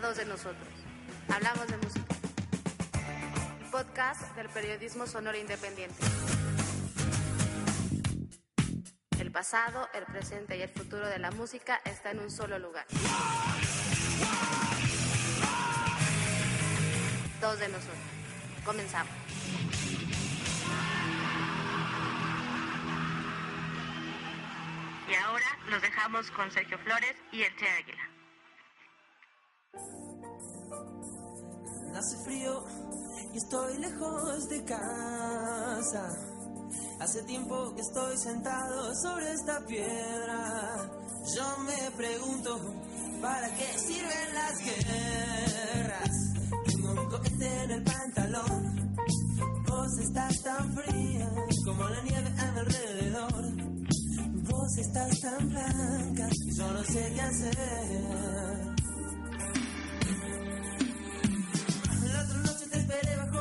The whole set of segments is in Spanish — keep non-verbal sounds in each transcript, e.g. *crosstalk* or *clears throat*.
dos de nosotros. Hablamos de música. Podcast del periodismo sonoro independiente. El pasado, el presente y el futuro de la música está en un solo lugar. Dos de nosotros. Comenzamos. Y ahora los dejamos con Sergio Flores y el Che Águila. Hace frío y estoy lejos de casa. Hace tiempo que estoy sentado sobre esta piedra. Yo me pregunto, ¿para qué sirven las guerras? Tengo un cohete en el pantalón. Vos estás tan fría como la nieve a mi alrededor. Vos estás tan blanca, yo no sé qué hacer.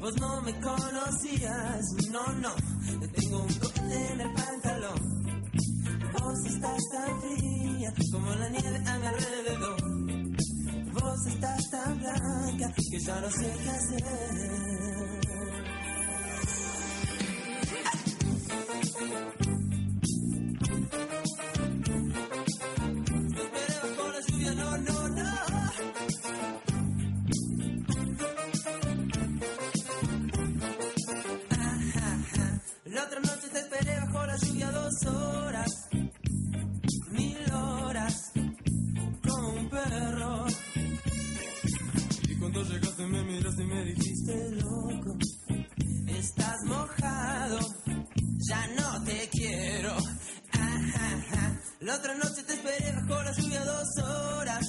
vos no me conocías, no, no, te tengo un cohete en el pantalón. Vos estás tan fría como la nieve a mi alrededor. Vos estás tan blanca que ya no sé qué hacer. Horas, mil horas, como un perro. Y cuando llegaste me miraste y me dijiste, loco, estás mojado, ya no te quiero. La otra noche te esperé bajo la lluvia dos horas,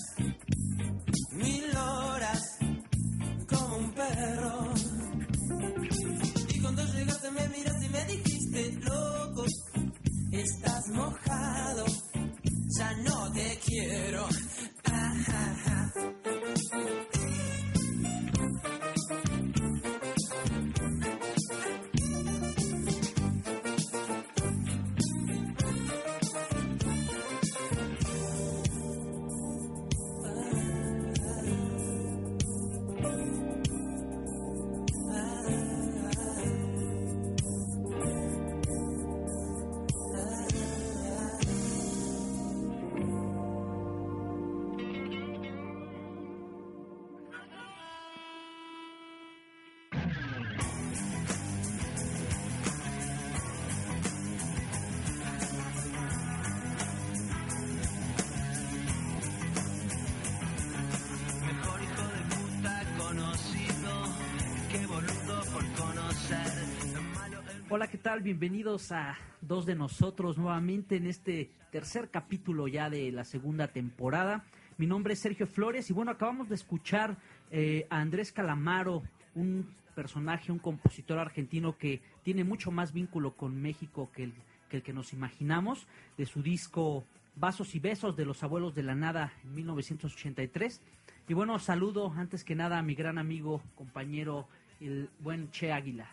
tal? Bienvenidos a Dos de Nosotros nuevamente en este tercer capítulo ya de la segunda temporada. Mi nombre es Sergio Flores y bueno, acabamos de escuchar eh, a Andrés Calamaro, un personaje, un compositor argentino que tiene mucho más vínculo con México que el que, el que nos imaginamos, de su disco Vasos y Besos de los Abuelos de la Nada en 1983. Y bueno, saludo antes que nada a mi gran amigo, compañero, el buen Che Águila.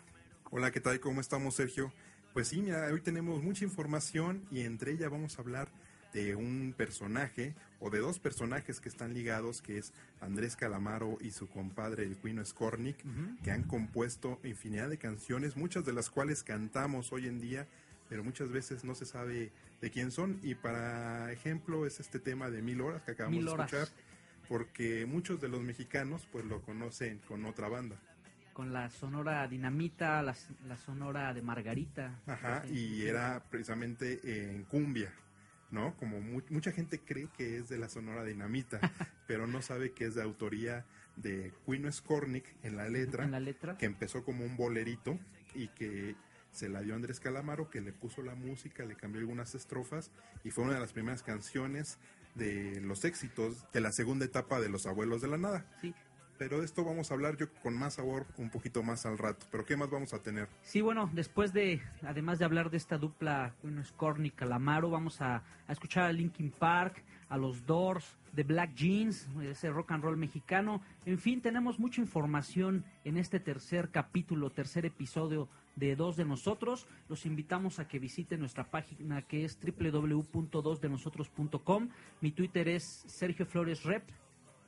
Hola, ¿qué tal? ¿Cómo estamos, Sergio? Pues sí, mira, hoy tenemos mucha información y entre ella vamos a hablar de un personaje o de dos personajes que están ligados, que es Andrés Calamaro y su compadre el Cuino Skornik, que han compuesto infinidad de canciones, muchas de las cuales cantamos hoy en día, pero muchas veces no se sabe de quién son. Y para ejemplo es este tema de Mil Horas que acabamos Mil de Horas. escuchar, porque muchos de los mexicanos pues lo conocen con otra banda. Con la sonora dinamita, la, la sonora de Margarita. Ajá, y era precisamente en cumbia, ¿no? Como mu- mucha gente cree que es de la Sonora Dinamita, *laughs* pero no sabe que es de autoría de Quino Skornik en la letra, En la letra. que empezó como un bolerito y que se la dio Andrés Calamaro, que le puso la música, le cambió algunas estrofas y fue una de las primeras canciones de los éxitos de la segunda etapa de Los Abuelos de la Nada. Sí. Pero de esto vamos a hablar yo con más sabor un poquito más al rato. Pero ¿qué más vamos a tener? Sí, bueno, después de, además de hablar de esta dupla, bueno, Scorny Calamaro, vamos a, escuchar a Linkin Park, a los Doors, The Black Jeans, ese rock and roll mexicano. En fin, tenemos mucha información en este tercer capítulo, tercer episodio de Dos de Nosotros. Los invitamos a que visiten nuestra página que es www.dosdenosotros.com. Mi Twitter es Sergio Flores Rep.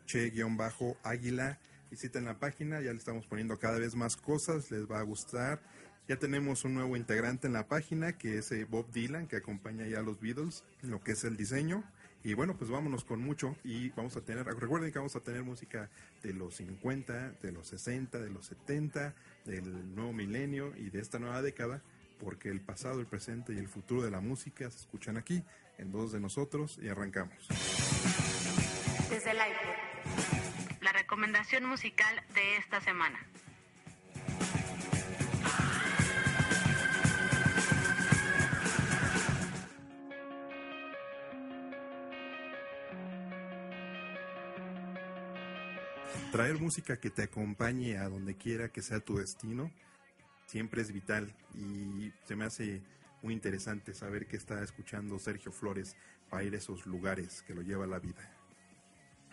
che-águila. Visiten la página, ya le estamos poniendo cada vez más cosas, les va a gustar. Ya tenemos un nuevo integrante en la página, que es eh, Bob Dylan, que acompaña ya a los Beatles, lo que es el diseño. Y bueno, pues vámonos con mucho y vamos a tener, recuerden que vamos a tener música de los 50, de los 60, de los 70, del nuevo milenio y de esta nueva década, porque el pasado, el presente y el futuro de la música se escuchan aquí, en dos de nosotros, y arrancamos. Desde el aire. Recomendación musical de esta semana. Traer música que te acompañe a donde quiera que sea tu destino siempre es vital y se me hace muy interesante saber que está escuchando Sergio Flores para ir a esos lugares que lo lleva la vida.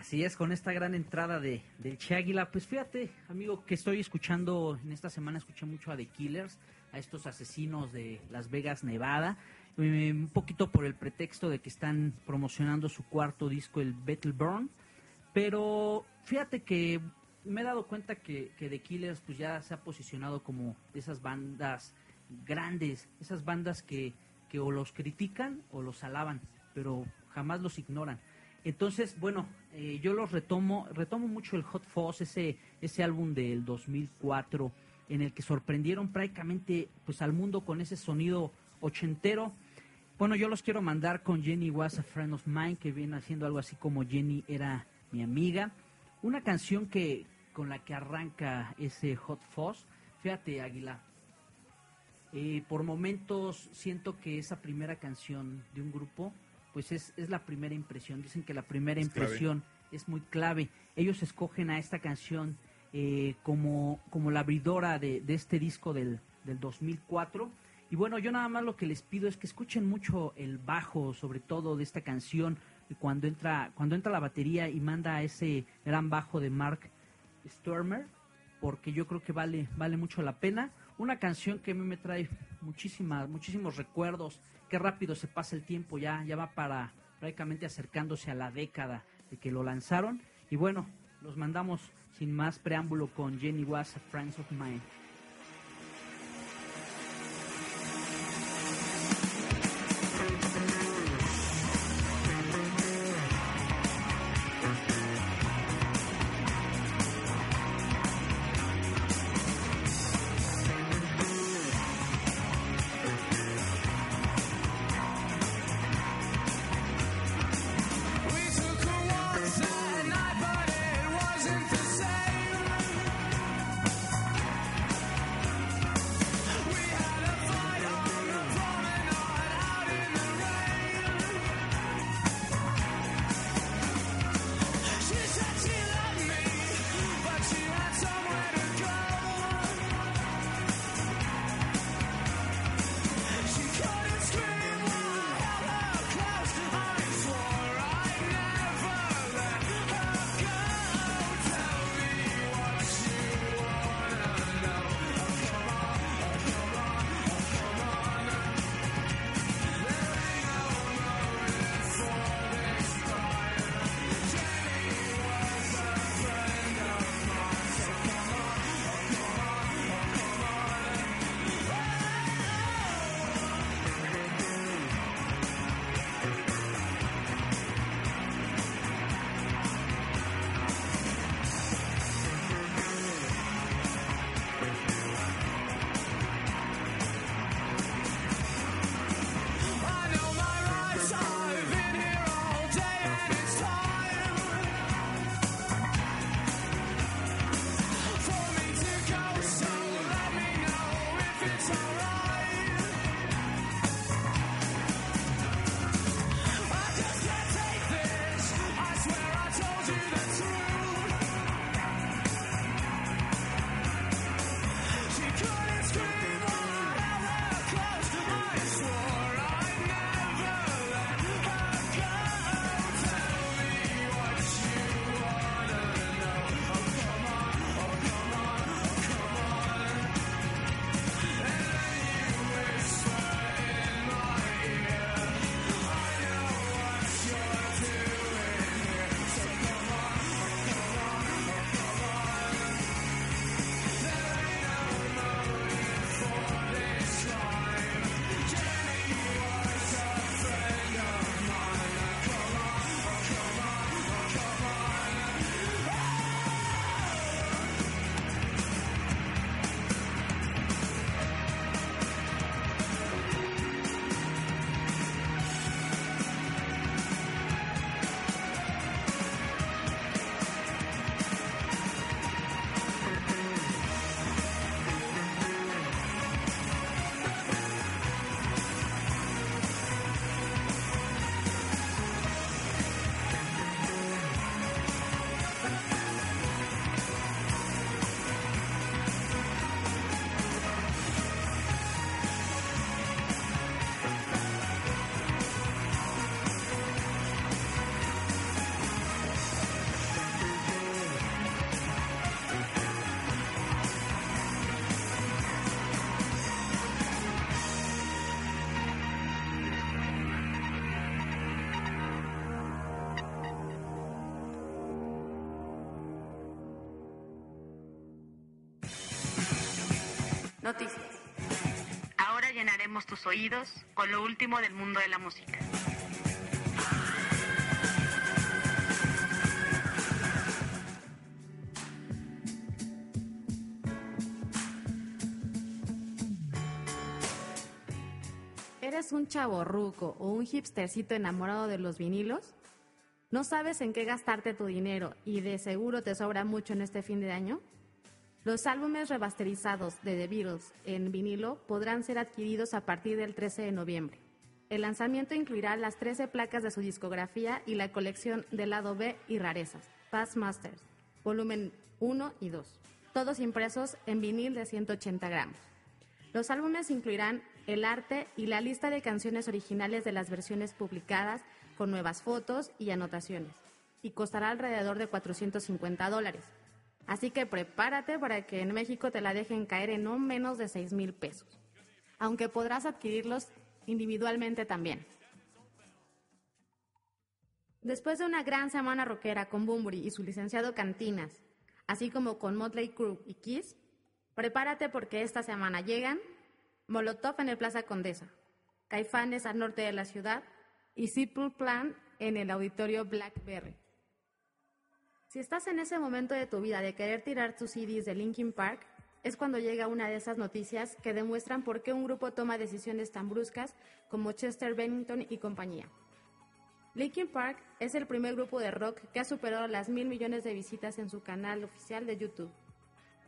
Así es, con esta gran entrada de, del Che Águila. Pues fíjate, amigo, que estoy escuchando, en esta semana escuché mucho a The Killers, a estos asesinos de Las Vegas, Nevada, eh, un poquito por el pretexto de que están promocionando su cuarto disco, el Battle Burn. Pero fíjate que me he dado cuenta que, que The Killers pues ya se ha posicionado como de esas bandas grandes, esas bandas que, que o los critican o los alaban, pero jamás los ignoran. Entonces, bueno, eh, yo los retomo, retomo mucho el Hot Fuzz, ese, ese álbum del 2004, en el que sorprendieron prácticamente pues al mundo con ese sonido ochentero. Bueno, yo los quiero mandar con Jenny Was a Friend of Mine, que viene haciendo algo así como Jenny era mi amiga. Una canción que con la que arranca ese Hot Fuzz. Fíjate, Águila. eh, por momentos siento que esa primera canción de un grupo, pues es, es la primera impresión. Dicen que la primera Es clave. impresión es muy clave. Ellos escogen a esta canción eh, como, como la abridora de, de este disco del, del 2004. Y bueno, yo nada más lo que les pido es que escuchen mucho el bajo, sobre todo de esta canción, cuando entra, cuando entra la batería y manda ese gran bajo de Mark Stormer, porque yo creo que vale, vale mucho la pena. Una canción que a mí me trae muchísimas, muchísimos recuerdos, qué rápido se pasa el tiempo, ya, ya va para prácticamente acercándose a la década de que lo lanzaron. Y bueno, los mandamos sin más preámbulo con Jenny Was, Friends of Mine. Tus oídos con lo último del mundo de la música. ¿Eres un chaborruco o un hipstercito enamorado de los vinilos? ¿No sabes en qué gastarte tu dinero y de seguro te sobra mucho en este fin de año? Los álbumes remasterizados de The Beatles en vinilo podrán ser adquiridos a partir del 13 de noviembre. El lanzamiento incluirá las 13 placas de su discografía y la colección de lado B y rarezas, Past Masters, volumen 1 y 2, todos impresos en vinil de 180 gramos. Los álbumes incluirán el arte y la lista de canciones originales de las versiones publicadas con nuevas fotos y anotaciones, y costará alrededor de 450 dólares. Así que prepárate para que en México te la dejen caer en no menos de 6 mil pesos, aunque podrás adquirirlos individualmente también. Después de una gran semana rockera con Bumburi y su licenciado Cantinas, así como con Motley Crue y Kiss, prepárate porque esta semana llegan Molotov en el Plaza Condesa, Caifanes al norte de la ciudad y Simple Plan en el auditorio Blackberry. Si estás en ese momento de tu vida de querer tirar tus CDs de Linkin Park, es cuando llega una de esas noticias que demuestran por qué un grupo toma decisiones tan bruscas como Chester Bennington y compañía. Linkin Park es el primer grupo de rock que ha superado las mil millones de visitas en su canal oficial de YouTube,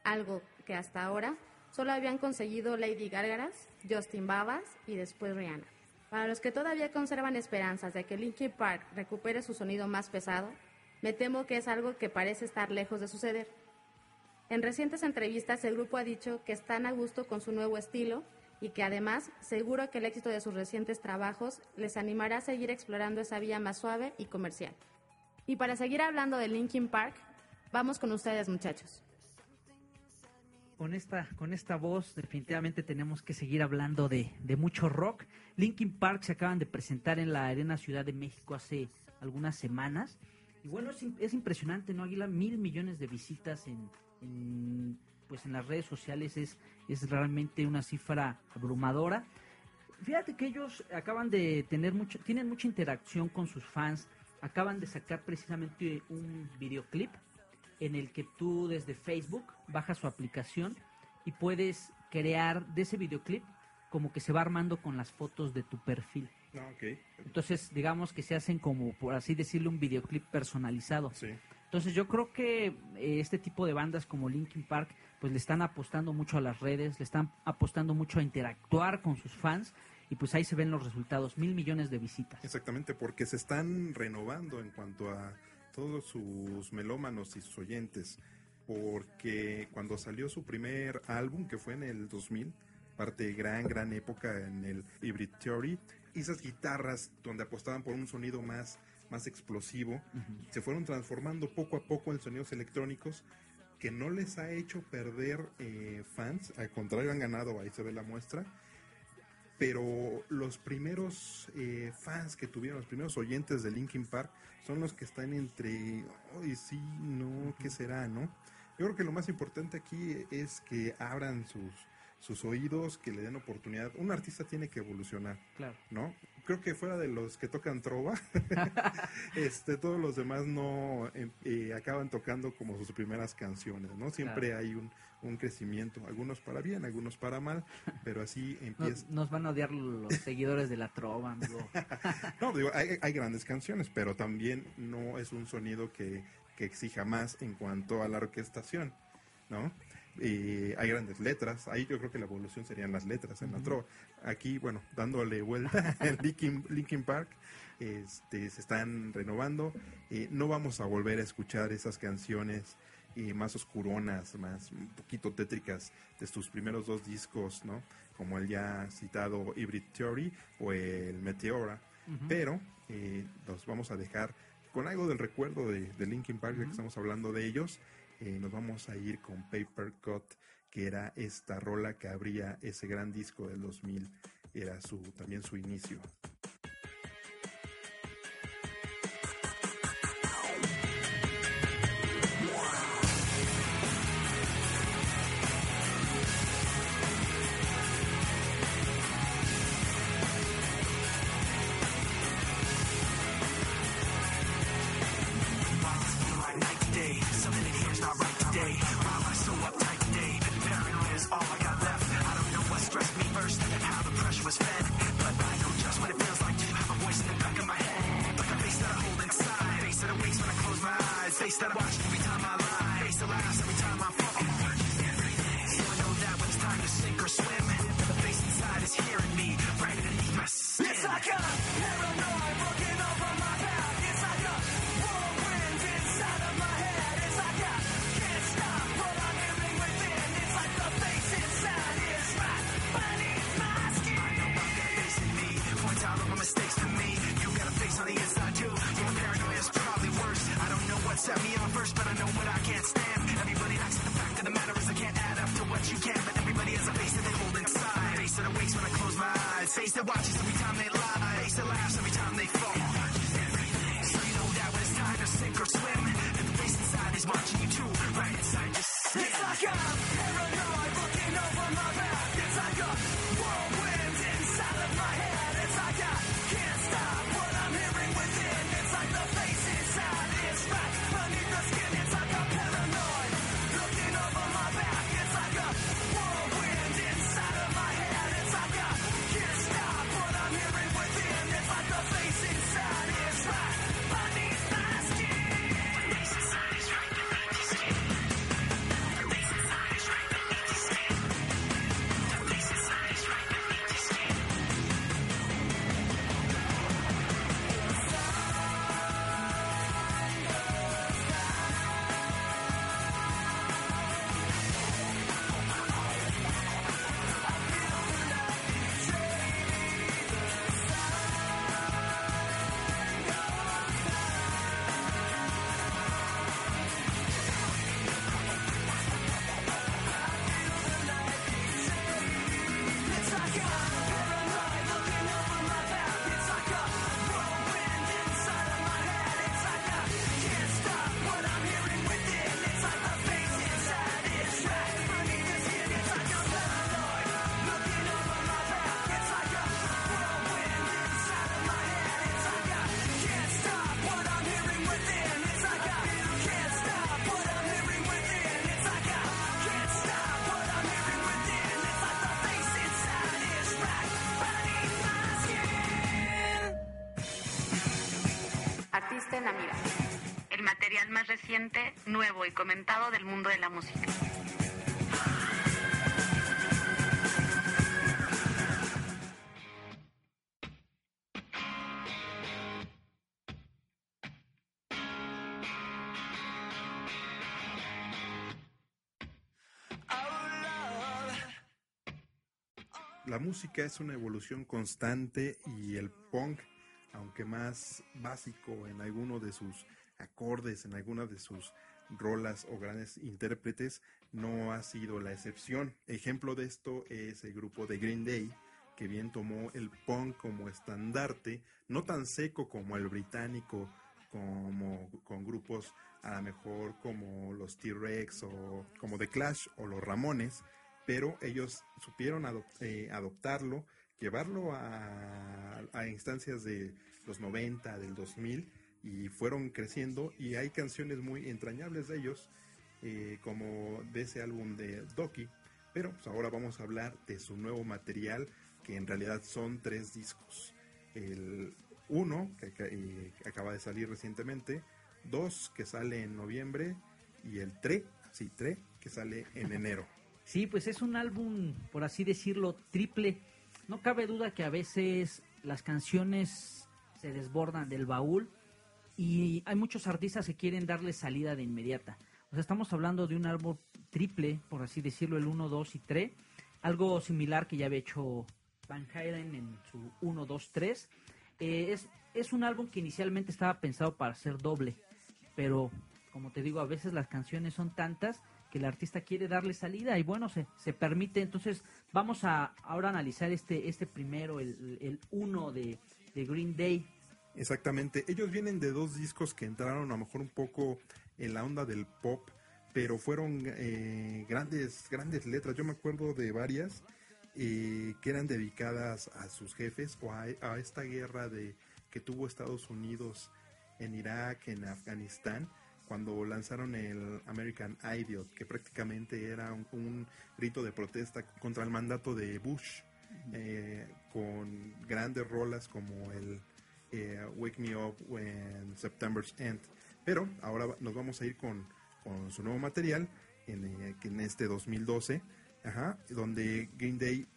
algo que hasta ahora solo habían conseguido Lady Gaga, Justin Babas y después Rihanna. Para los que todavía conservan esperanzas de que Linkin Park recupere su sonido más pesado, me temo que es algo que parece estar lejos de suceder. En recientes entrevistas el grupo ha dicho que están a gusto con su nuevo estilo y que además seguro que el éxito de sus recientes trabajos les animará a seguir explorando esa vía más suave y comercial. Y para seguir hablando de Linkin Park, vamos con ustedes muchachos con esta, con esta voz definitivamente tenemos que seguir hablando de, de, mucho rock. Linkin Park se acaban de presentar en la Arena Ciudad de México hace algunas semanas. Bueno, es, es impresionante, ¿no, Águila? Mil millones de visitas en, en, pues en las redes sociales es, es realmente una cifra abrumadora. Fíjate que ellos acaban de tener mucho, tienen mucha interacción con sus fans. Acaban de sacar precisamente un videoclip en el que tú desde Facebook bajas su aplicación y puedes crear de ese videoclip como que se va armando con las fotos de tu perfil. Ah, okay. Entonces, digamos que se hacen como, por así decirlo, un videoclip personalizado. Sí. Entonces, yo creo que eh, este tipo de bandas como Linkin Park, pues le están apostando mucho a las redes, le están apostando mucho a interactuar con sus fans y pues ahí se ven los resultados, mil millones de visitas. Exactamente, porque se están renovando en cuanto a todos sus melómanos y sus oyentes, porque cuando salió su primer álbum, que fue en el 2000, parte de gran, gran época en el Hybrid Theory, esas guitarras donde apostaban por un sonido más, más explosivo, uh -huh. se fueron transformando poco a poco en sonidos electrónicos que no les ha hecho perder eh, fans, al contrario han ganado, ahí se ve la muestra, pero los primeros eh, fans que tuvieron, los primeros oyentes de Linkin Park, son los que están entre, hoy sí, no, ¿qué será, no? Yo creo que lo más importante aquí es que abran sus, sus oídos, que le den oportunidad. Un artista tiene que evolucionar, claro. ¿no? Creo que fuera de los que tocan trova, *laughs* este, todos los demás no eh, eh, acaban tocando como sus primeras canciones, ¿no? Siempre claro. hay un, un, crecimiento, algunos para bien, algunos para mal, pero así *laughs* empieza. Nos, nos van a odiar los seguidores de la trova, amigo. *laughs* no, digo, hay, hay grandes canciones, pero también no es un sonido que, que exija más en cuanto a la orquestación, ¿no? Eh, hay grandes letras, ahí yo creo que la evolución serían las letras en uh -huh. la trova. Aquí, bueno, dándole vuelta *laughs* en Linkin, Linkin, Park, este, se están renovando. Eh, no vamos a volver a escuchar esas canciones eh, más oscuronas, más un poquito tétricas de sus primeros dos discos, ¿no? Como el ya citado Hybrid Theory o el Meteora. Uh -huh. Pero los vamos a dejar con algo del recuerdo de, de Linkin Park, uh -huh. que estamos hablando de ellos. Eh, nos vamos a ir con Paper Cut, que era esta rola que abría ese gran disco del 2000, era su también su inicio. Más reciente, nuevo y comentado del mundo de la música. La música es una evolución constante y el punk, aunque más básico en alguno de sus acordes, en alguna de sus rolas o grandes intérpretes, no ha sido la excepción. Ejemplo de esto es el grupo de Green Day, que bien tomó el punk como estandarte, no tan seco como el británico, como con grupos a lo mejor como los T-Rex o como The Clash o los Ramones, pero ellos supieron eh, adoptarlo, llevarlo a, a instancias de los 90, del 2000 y fueron creciendo y hay canciones muy entrañables de ellos, eh, como de ese álbum de Doki, pero pues, ahora vamos a hablar de su nuevo material, que en realidad son tres discos. El uno, que, eh, acaba de salir recientemente, dos, que sale en noviembre, y el tre, sí, tre, que sale en enero. *laughs* Sí, pues es un álbum, por así decirlo, triple. No cabe duda que a veces las canciones se desbordan del baúl y hay muchos artistas que quieren darle salida de inmediata. O sea, estamos hablando de un álbum triple, por así decirlo, el 1, 2 y 3. Algo similar que ya había hecho Van Halen en su 1, 2, 3. Eh, es, es un álbum que inicialmente estaba pensado para ser doble, pero como te digo, a veces las canciones son tantas que el artista quiere darle salida y bueno, se, se permite. Entonces vamos a ahora analizar este, este primero, el, el uno de, de Green Day. Exactamente. Ellos vienen de dos discos que entraron a lo mejor un poco en la onda del pop, pero fueron eh, grandes, grandes letras. Yo me acuerdo de varias eh, que eran dedicadas a sus jefes o a, a esta guerra de que tuvo Estados Unidos en Irak, en Afganistán, cuando lanzaron el American Idiot, que prácticamente era un, un grito de protesta contra el mandato de Bush, eh, con grandes rolas como el eh, Wake Me Up When September's End. Pero ahora nos vamos a ir con, con su nuevo material en, eh, en este 2012, ajá, donde Green Day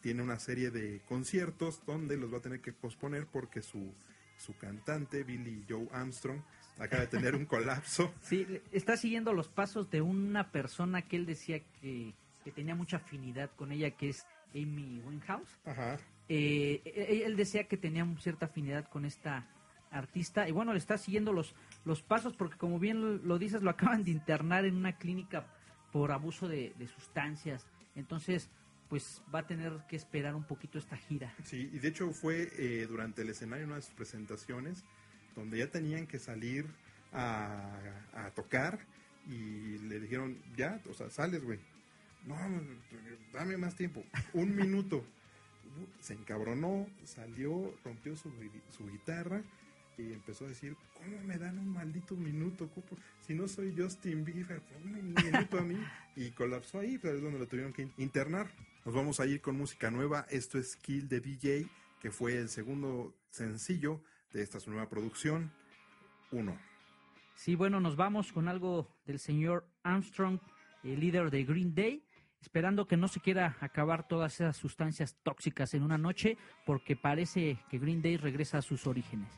tiene una serie de conciertos donde los va a tener que posponer porque su, su cantante, Billy Joe Armstrong, acaba de tener un *laughs* colapso. Sí, está siguiendo los pasos de una persona que él decía que, que tenía mucha afinidad con ella, que es Amy Winehouse. Ajá. Eh, él decía que tenía cierta afinidad con esta artista y bueno, le está siguiendo los, los pasos porque como bien lo, dices, lo *laughs* acaban de internar en una clínica por abuso de, de sustancias. Entonces, pues va a tener que esperar un poquito esta gira. Sí, y de hecho fue eh, durante el escenario una de sus presentaciones donde ya tenían que salir a, a tocar y le dijeron, ya, o sea, sales, güey. No, dame más tiempo, un minuto. Se encabronó, salió, rompió su, gui- su guitarra y empezó a decir, ¿cómo me dan un maldito minuto? Si no soy Justin Bieber, ponme un minuto a mí. Y colapsó ahí, pero es donde lo tuvieron que internar. Nos vamos a ir con música nueva. Esto es Kill the DJ, que fue el segundo sencillo de esta su nueva producción. Uno. Sí, bueno, nos vamos con algo del señor Armstrong, el líder de Green Day, esperando que no se quiera acabar todas esas sustancias tóxicas en una noche, porque parece que Green Day regresa a sus orígenes.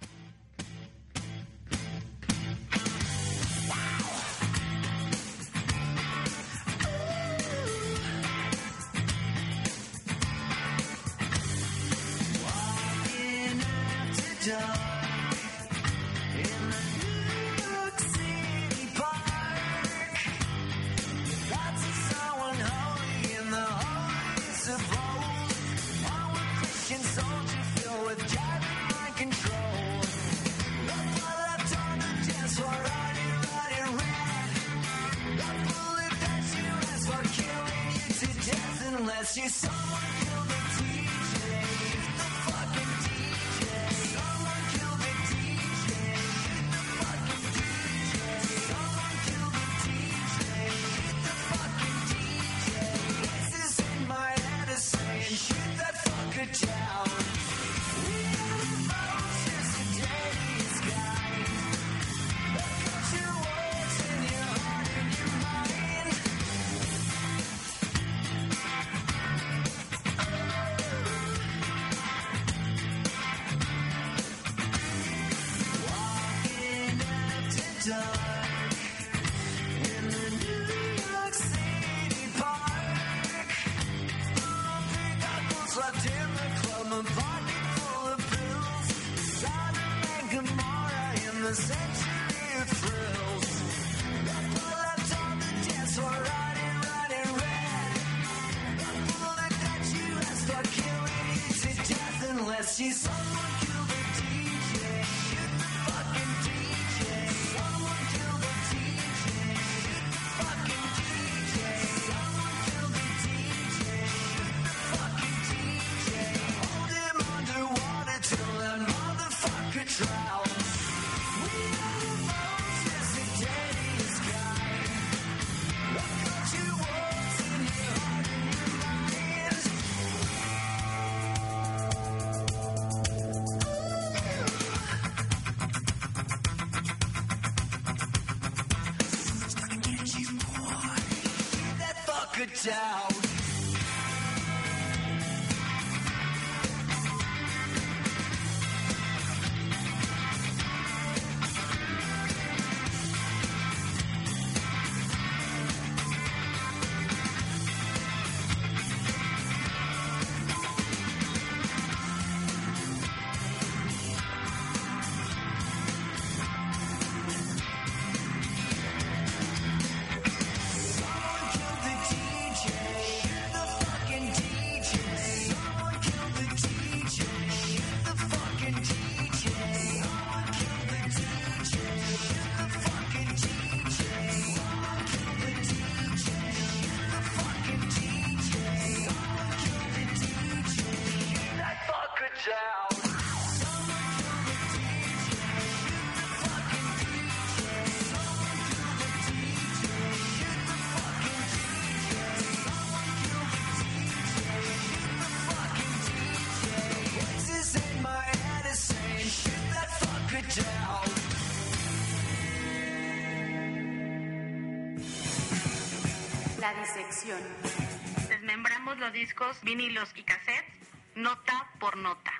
Desmembramos los discos, vinilos y cassettes, nota por nota.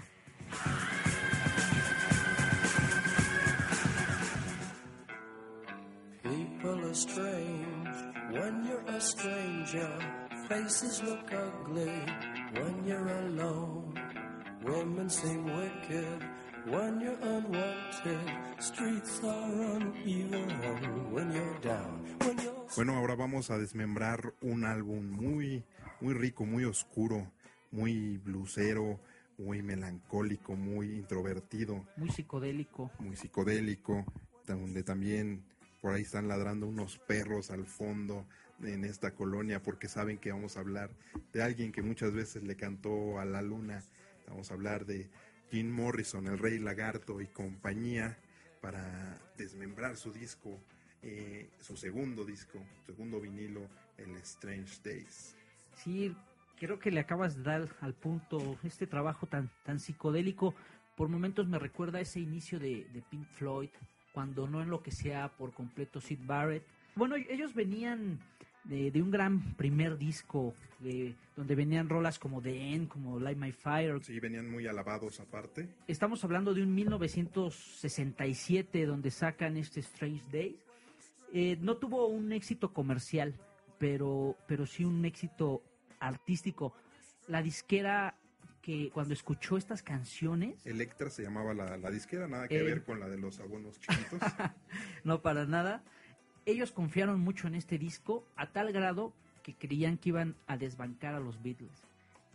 People are strange when you're a stranger. Faces look ugly when you're alone. Women seem wicked when you're unwanted. Streets are uneven when you're down. When you're Bueno, ahora vamos a desmembrar un álbum muy, muy rico, muy oscuro, muy blusero, muy melancólico, muy introvertido, Muy psicodélico. muy psicodélico, donde también por ahí están ladrando unos perros al fondo en esta colonia porque saben que vamos a hablar de alguien que muchas veces le cantó a la luna. Vamos a hablar de Jim Morrison, el rey lagarto y compañía para desmembrar su disco, eh, su segundo disco, segundo vinilo, el Strange Days. Sí, creo que le acabas de dar al punto este trabajo tan, tan psicodélico. Por momentos me recuerda ese inicio de, de Pink Floyd, cuando no enloquecía por completo Sid Barrett. Bueno, ellos venían de, de un gran primer disco, de, donde venían rolas como The End, como Light My Fire. Sí, venían muy alabados aparte. Estamos hablando de un 1967, donde sacan este Strange Days. Eh, no tuvo un éxito comercial, pero, pero sí un éxito artístico. La disquera que cuando escuchó estas canciones, Electra se llamaba la, la disquera, nada que Eh. ver con la de los abonos chiquitos. *laughs* no para nada, ellos confiaron mucho en este disco a tal grado que creían que iban a desbancar a los Beatles.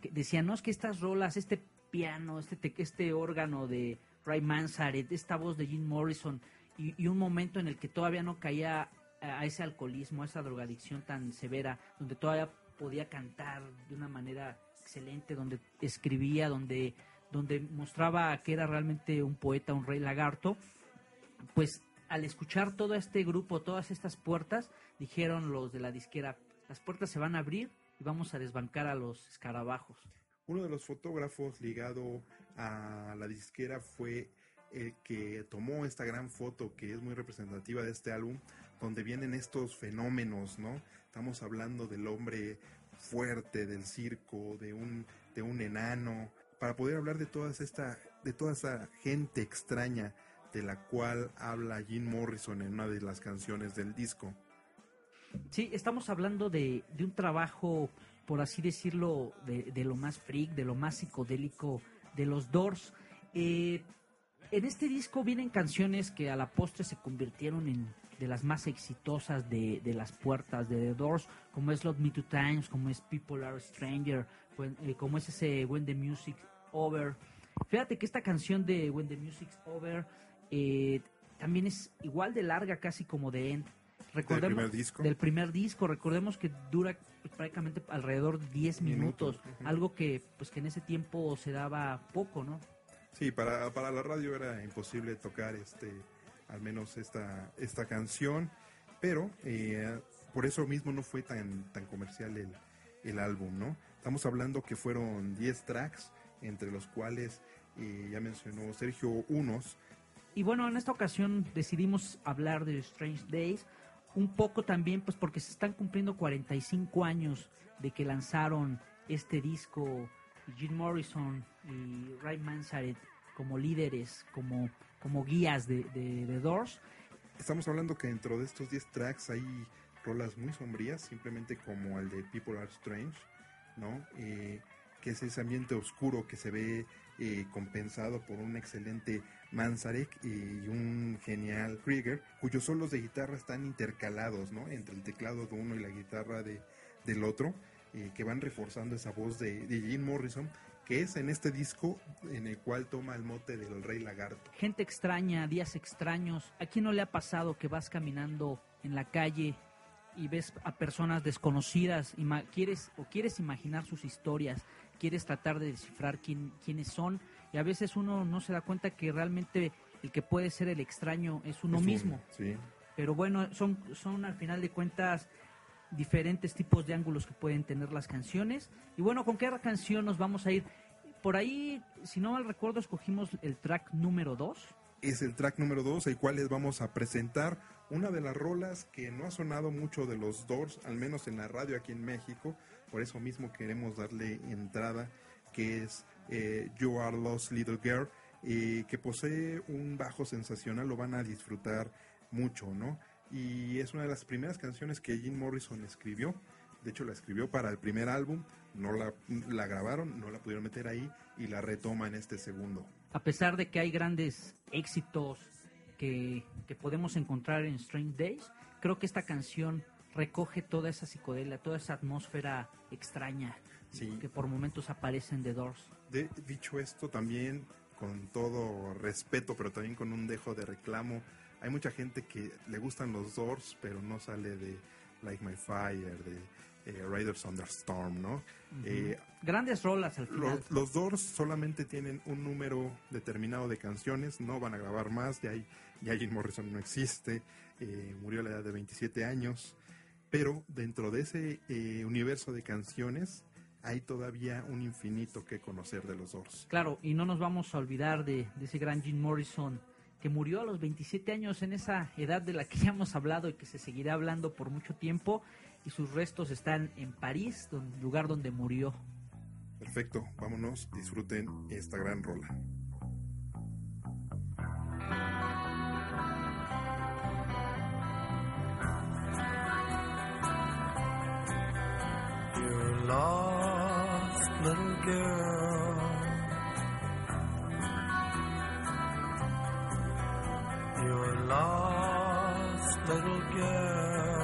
Que decían, no, es que estas rolas, este piano, este, te- este órgano de Ray Manzarek, esta voz de Jim Morrison, y, un momento en el que todavía no caía a, a ese alcoholismo, a esa drogadicción tan severa, donde todavía podía cantar de una manera excelente, donde escribía, donde, donde mostraba que era realmente un poeta, un rey lagarto, pues al escuchar todo este grupo, todas estas puertas, dijeron los de la disquera, las puertas se van a abrir y vamos a desbancar a los escarabajos. Uno de los fotógrafos ligado a la disquera fue el que tomó esta gran foto que es muy representativa de este álbum, donde vienen estos fenómenos, ¿no? Estamos hablando del hombre fuerte del circo, de un, de un enano, para poder hablar de toda esta, de toda esa gente extraña de la cual habla Jim Morrison en una de las canciones del disco. Sí, estamos hablando de, de un trabajo, por así decirlo, de, de lo más freak, de lo más psicodélico de los Doors. Eh, en este disco vienen canciones que a la postre se convirtieron en de las más exitosas de, de las puertas de The Doors, como es Love Me Two Times, como es People Are Stranger, eh, como es ese When the Music Over. Fíjate que esta canción de When the Music's Over eh, también es igual de larga casi como The End. Recordemos, primer disco. Del primer disco, recordemos que dura pues, prácticamente alrededor de 10 minutos, algo que pues que en ese tiempo se daba poco, ¿no? Sí, para, para la radio era imposible tocar este, al menos esta, esta canción, pero eh, por eso mismo no fue tan, tan comercial el, el álbum, ¿no? Estamos hablando que fueron 10 tracks, entre los cuales eh, ya mencionó Sergio unos, Y bueno, en esta ocasión decidimos hablar de Strange Days, un poco también pues porque se están cumpliendo 45 años de que lanzaron este disco Jim Morrison y Ray Manzarek como líderes, como, como guías de, de, de Doors. Estamos hablando que dentro de estos 10 tracks hay rolas muy sombrías, simplemente como el de People Are Strange, ¿no? Eh, que es ese ambiente oscuro que se ve eh, compensado por un excelente Manzarek y un genial Krieger, cuyos solos de guitarra están intercalados, ¿no? Entre el teclado de uno y la guitarra de, del otro, eh, que van reforzando esa voz de, de Jim Morrison, que es en este disco en el cual toma el mote del Rey Lagarto. Gente extraña, días extraños. ¿A quién no le ha pasado que vas caminando en la calle y ves a personas desconocidas y quieres o quieres imaginar sus historias, quieres tratar de descifrar quién, quiénes son y a veces uno no se da cuenta que realmente el que puede ser el extraño es uno Es un- mismo. sí. Pero bueno, son, son al final de cuentas diferentes tipos de ángulos que pueden tener las canciones. Y bueno, ¿con qué canción nos vamos a ir? Por ahí, si no mal recuerdo, escogimos el track número 2. es el track número 2, el cual les vamos a presentar una de las rolas que no ha sonado mucho de los Doors, al menos en la radio aquí en México. Por eso mismo queremos darle entrada, que es eh, You Are Lost Little Girl, eh, que posee un bajo sensacional, lo van a disfrutar mucho, ¿no? Y es una de las primeras canciones que Jim Morrison escribió. De hecho, la escribió para el primer álbum, no la, la grabaron, no la pudieron meter ahí y la retoma en este segundo. A pesar de que hay grandes éxitos que, que podemos encontrar en Strange Days, creo que esta canción recoge toda esa psicodelia, toda esa atmósfera extraña Sí. que por momentos aparece en The Doors. De- dicho esto, también con todo respeto, pero también con un dejo de reclamo, hay mucha gente que le gustan los Doors, pero no sale de Like My Fire, de eh, Riders on the Storm, ¿no? Eh, Grandes rolas al final. los, los Doors solamente tienen un número determinado de canciones, no van a grabar más, ya, hay, ya Jim Morrison no existe, eh, murió a la edad de 27 años, pero dentro de ese eh, universo de canciones hay todavía un infinito que conocer de los Doors. Claro, y no nos vamos a olvidar de, de ese gran Jim Morrison que murió a los 27 años en esa edad de la que ya hemos hablado y que se seguirá hablando por mucho tiempo y sus restos están en París, lugar donde murió. Perfecto, vámonos, disfruten esta gran rola. You're lost, little girl. Lost, little girl.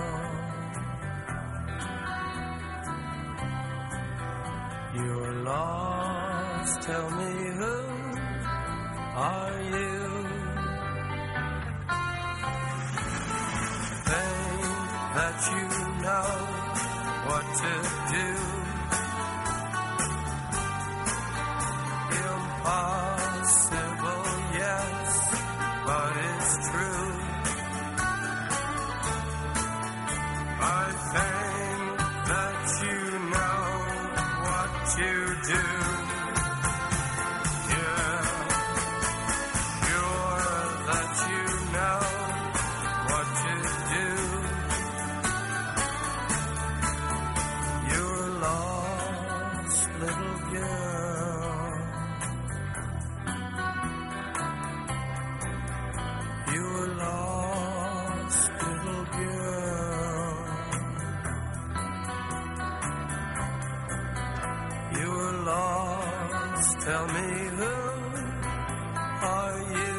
You're lost, tell me who are you? Think that you know what to Tell me who are you?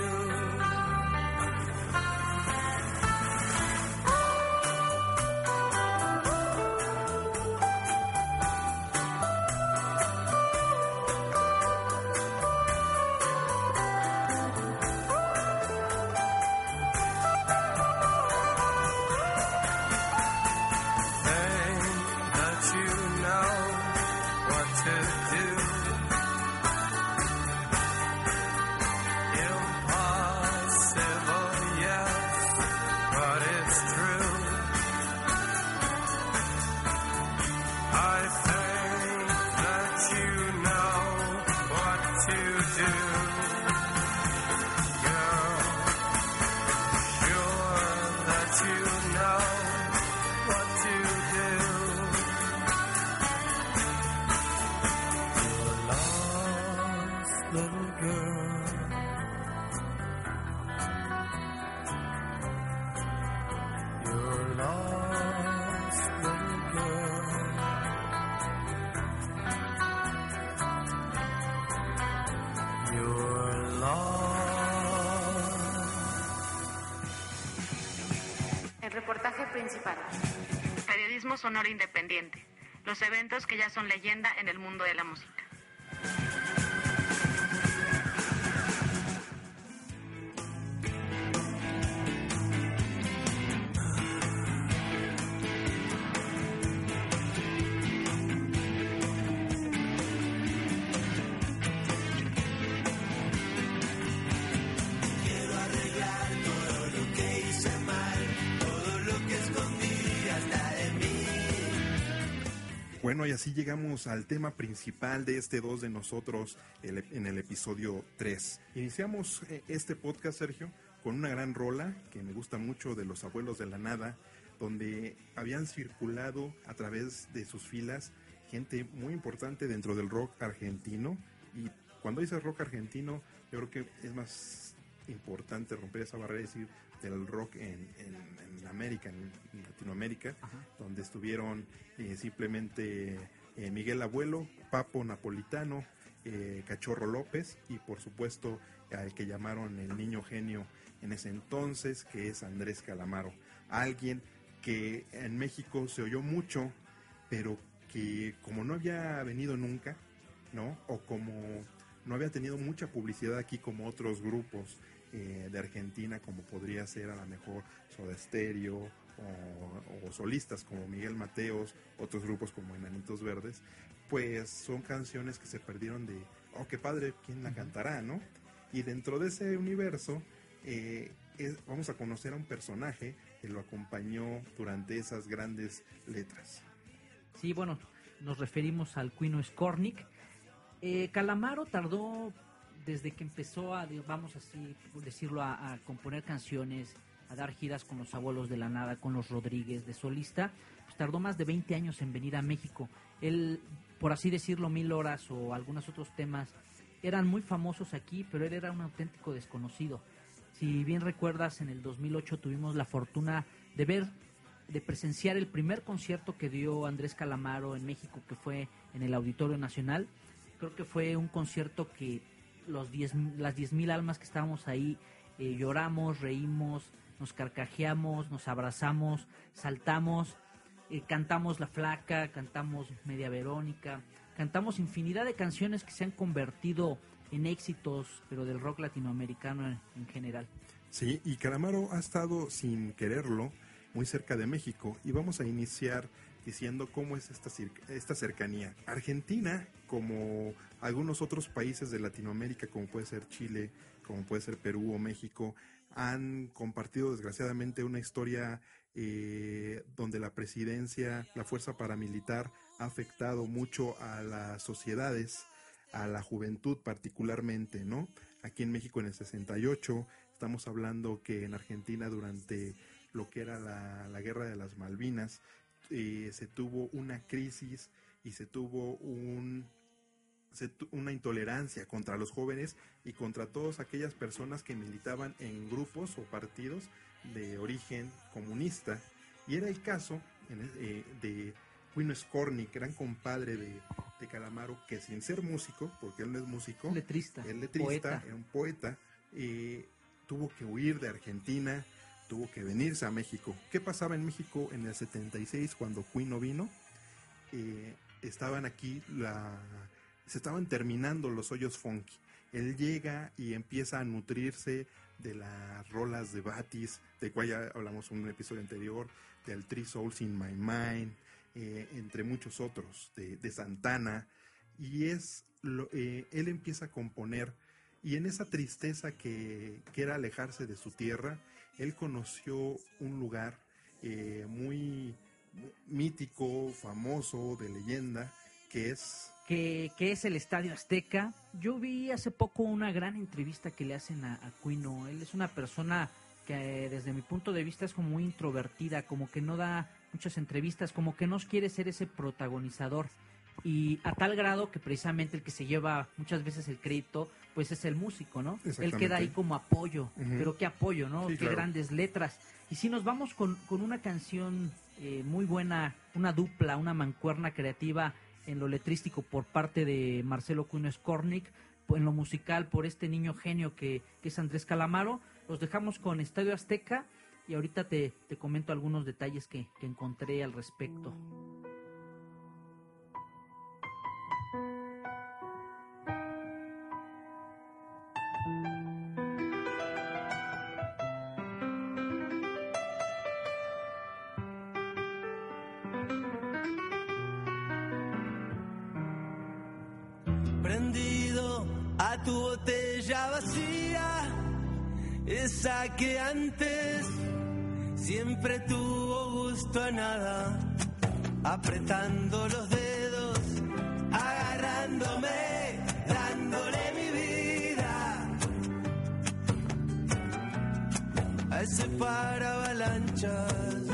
Principal. Periodismo sonoro independiente. Los eventos que ya son leyenda en el mundo de la música. Al tema principal de este 2 de nosotros el- en el episodio 3. Iniciamos eh, este podcast, Sergio, con una gran rola que me gusta mucho de Los Abuelos de la Nada, donde habían circulado a través de sus filas gente muy importante dentro del rock argentino. Y cuando dices rock argentino, yo creo que es más importante romper esa barrera y decir del rock en, en- en América, en, Latinoamérica, donde estuvieron eh, simplemente eh, Miguel Abuelo, Papo Napolitano, eh, Cachorro López y por supuesto al que llamaron el niño genio en ese entonces, que es Andrés Calamaro. Alguien que en México se oyó mucho, pero que como no había venido nunca, ¿no? O como no había tenido mucha publicidad aquí como otros grupos eh, de Argentina, como podría ser a lo mejor Soda Stereo o, o solistas como Miguel Mateos, otros grupos como Enanitos Verdes, pues son canciones que se perdieron de, oh, qué padre, ¿quién la cantará, no? Y dentro de ese universo eh, es- vamos a conocer a un personaje que lo acompañó durante esas grandes letras. Sí, bueno, nos referimos al Quino Skornik. Eh, Calamaro tardó desde que empezó a, vamos así por decirlo, a, a componer canciones, a dar giras con los abuelos de la nada, con los Rodríguez de solista, pues tardó más de 20 años en venir a México. Él, por así decirlo, Mil Horas o algunos otros temas eran muy famosos aquí, pero él era un auténtico desconocido. Si bien recuerdas, en el 2008 tuvimos la fortuna de ver, de presenciar el primer concierto que dio Andrés Calamaro en México, que fue en el Auditorio Nacional. Creo que fue un concierto que los 10, las 10.000 almas que estábamos ahí eh, lloramos, reímos, nos carcajeamos, nos abrazamos, saltamos, eh, cantamos La Flaca, cantamos Media Verónica, cantamos infinidad de canciones que se han convertido en éxitos, pero del rock latinoamericano en, en general. Sí, y Calamaro ha estado sin quererlo muy cerca de México y vamos a iniciar diciendo cómo es esta, esta cercanía. Argentina, como algunos otros países de Latinoamérica, como puede ser Chile, como puede ser Perú o México, han compartido desgraciadamente una historia eh, donde la presidencia, la fuerza paramilitar ha afectado mucho a las sociedades, a la juventud particularmente, ¿no? Aquí en México en el 68, estamos hablando que en Argentina durante lo que era la, la guerra de las Malvinas, eh, se tuvo una crisis y se tuvo un, una intolerancia contra los jóvenes y contra todas aquellas personas que militaban en grupos o partidos de origen comunista. Y era el caso eh, de Quino Skornik, gran compadre de, de Calamaro, que sin ser músico, porque él no es músico, Letrista, el letrista, poeta. era un poeta, eh, tuvo que huir de Argentina, tuvo que venirse a México. ¿Qué pasaba en México en el 76 cuando Quino vino? Eh, estaban aquí, la, se estaban terminando los hoyos funky. Él llega y empieza a nutrirse de las rolas de Batis, de cual ya hablamos en un episodio anterior, del Three Souls in My Mind, eh, entre muchos otros, de, de Santana, y es lo- eh, él empieza a componer y en esa tristeza que, que era alejarse de su tierra, él conoció un lugar eh, muy mítico, famoso, de leyenda, que es que, que es el Estadio Azteca. Yo vi hace poco una gran entrevista que le hacen a, a Quino. Él es una persona que eh, desde mi punto de vista es como muy introvertida, como que no da muchas entrevistas, como que no quiere ser ese protagonizador. Y a tal grado que precisamente el que se lleva muchas veces el crédito, pues es el músico, ¿no? Él queda ahí como apoyo, pero qué apoyo, ¿no? Sí, qué claro. grandes letras. Y si nos vamos con, con una canción eh, muy buena, una dupla, una mancuerna creativa en lo letrístico por parte de Marcelo Cuno Skornik, en lo musical por este niño genio que, que es Andrés Calamaro. Los dejamos con Estadio Azteca y ahorita te, te comento algunos detalles que, que encontré al respecto. Esa que antes siempre tuvo gusto a nada, apretando los dedos, agarrándome, dándole mi vida a ese para avalanchas.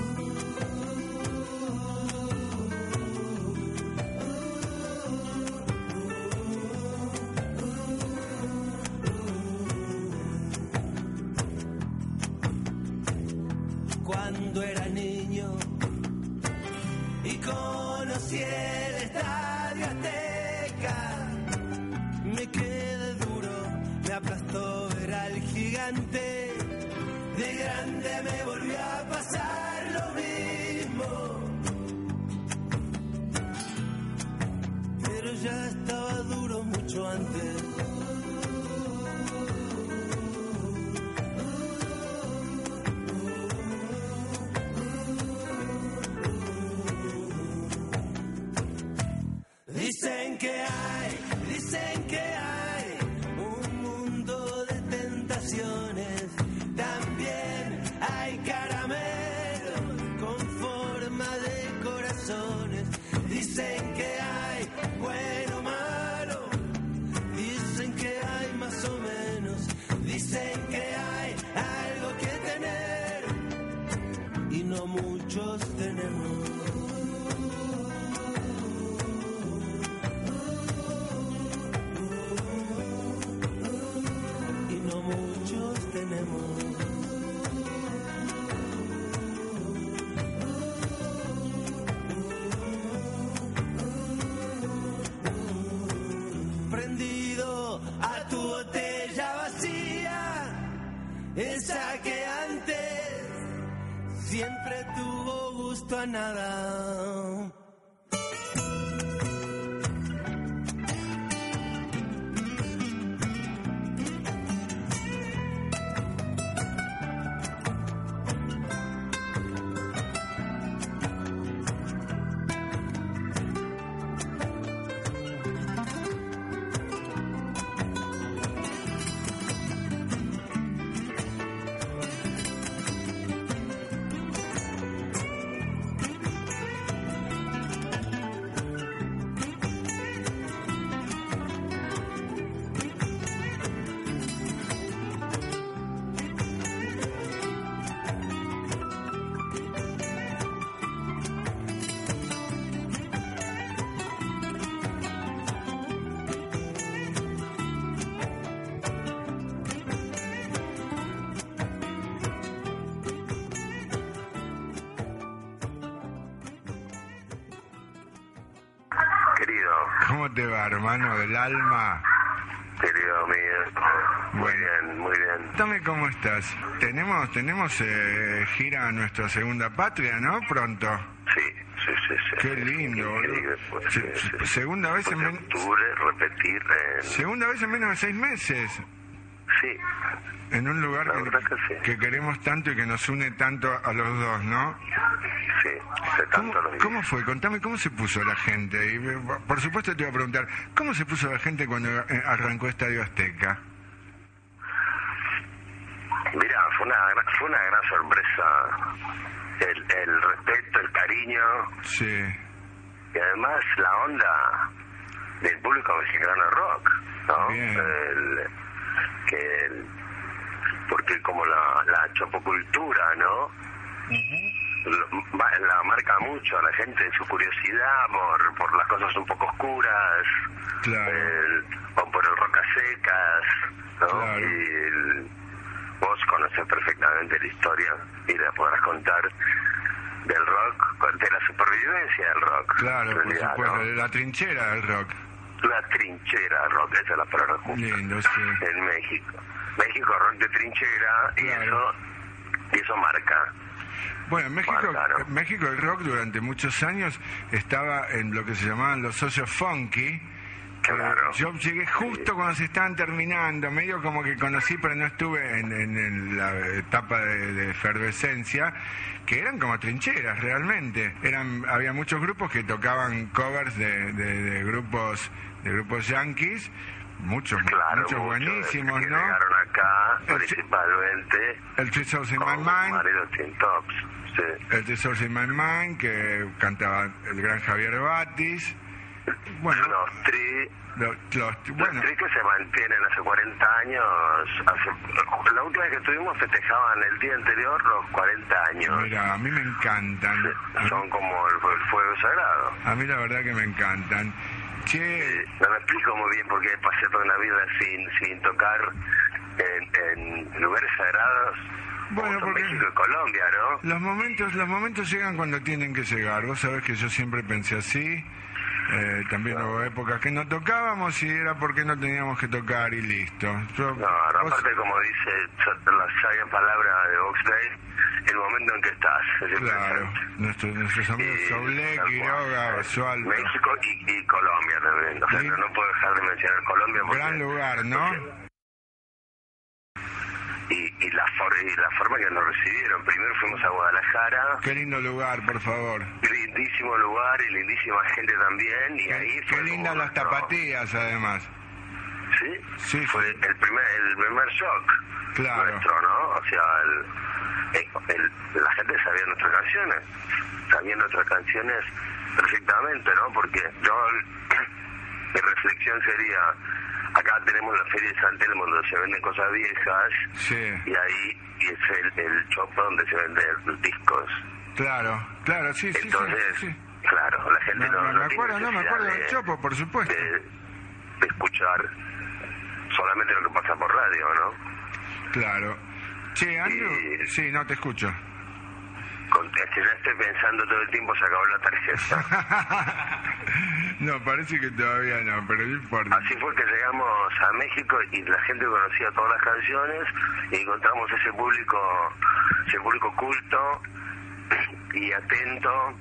A nada. Cómo estás. Tenemos, tenemos eh, gira a nuestra segunda patria, ¿no? Pronto. Sí, sí, sí. sí Qué lindo, pues, Se- sí, sí. segunda vez en men- octubre, repetir en... Segunda vez en menos de seis meses. Sí, En un lugar que, queremos tanto y que nos une tanto a los dos, ¿no? sí, hace ¿Cómo, tanto los cómo fue? Contame cómo se puso la gente. Y eh, por supuesto te iba a preguntar, ¿cómo se puso la gente cuando eh, arrancó Estadio Azteca? Mira, fue una, gran sorpresa el, el respeto, el cariño Sí, y además la onda del público mexicano rock, ¿no? El- que el- porque como la, la chopocultura, ¿no? Lo- la marca mucho a la gente su curiosidad por, por las cosas un poco oscuras Claro. el- o por el rock a secas ¿no? Claro. y el- vos conoces perfectamente la historia y la podrás contar del rock de la supervivencia del rock claro, en por realidad, supuesto, ¿no? de la trinchera del rock. la trinchera del rock esa es la palabra justa Lindo, sí. en México México rock de trinchera y eso y eso marca Bueno, en México, México el rock durante muchos años estaba en lo que se llamaban los socios funky. Claro. Yo llegué justo cuando se estaban terminando, medio como que conocí, pero no estuve en, en- en la etapa de, de efervescencia, que eran como trincheras realmente. Eran, había muchos grupos que tocaban covers de, de- de grupos de grupos yankees, muchos, claro muchos buenísimos, que ¿no? llegaron acá El- principalmente El Three Souls in My Mind. Tops sí. El in My Mind, que cantaba el gran Javier Batis. Bueno, los tri lo- los, bueno, Los tri que se mantienen hace 40 años, hace, la última vez que estuvimos festejaban el día anterior los 40 años. mira, a mí me encantan. A Son como el, el fuego sagrado. a mí la verdad que me encantan. Che, No me explico muy bien por qué pasé toda una vida sin, sin tocar en, en lugares sagrados Bueno, porque- México y Colombia, ¿no? los momentos, los momentos llegan cuando tienen que llegar. Vos sabés que yo siempre pensé así. Eh, también hubo épocas que no tocábamos y era porque no teníamos que tocar y listo. Yo- No, vos- aparte como dice la sabia palabra de Oxley, el momento en que estás, es claro, nuestro- nuestros amigos Y Soule, Quiroga. Basualdo. México y, y Colombia también. O sea, Sí. no, no puedo dejar de mencionar Colombia porque... Gran lugar, ¿no? Y, y, la for- y la forma que nos recibieron. Primero fuimos a Guadalajara, Qué lindo lugar, por favor. lindísimo lugar y lindísima gente también. Y ahí Qué lindas las nuestro- tapatías, además. Sí, Sí, fue sí. el primer el primer shock Claro. nuestro, ¿no? O sea, el, el- el- la gente sabía nuestras canciones, sabía nuestras canciones perfectamente, ¿no? Porque yo, *clears throat* mi reflexión sería, acá tenemos la Feria de San Telmo donde se venden cosas viejas Sí, y ahí y es el, el shop donde se venden discos. claro, claro, sí, sí, sí, Entonces, sí. claro, la gente no, me- no me tiene acuerdo, no, me acuerdo del de- Chopo, por supuesto. de, de escuchar solamente lo que pasa por radio, ¿no? Claro. Che, Andrew, Y- sí, no te escucho. Con, que ya estoy pensando todo el tiempo, se acabó la tarjeta. *laughs* no, parece que todavía no, pero no importa. Así fue que llegamos a México y la gente conocía todas las canciones y encontramos ese público, ese público culto y atento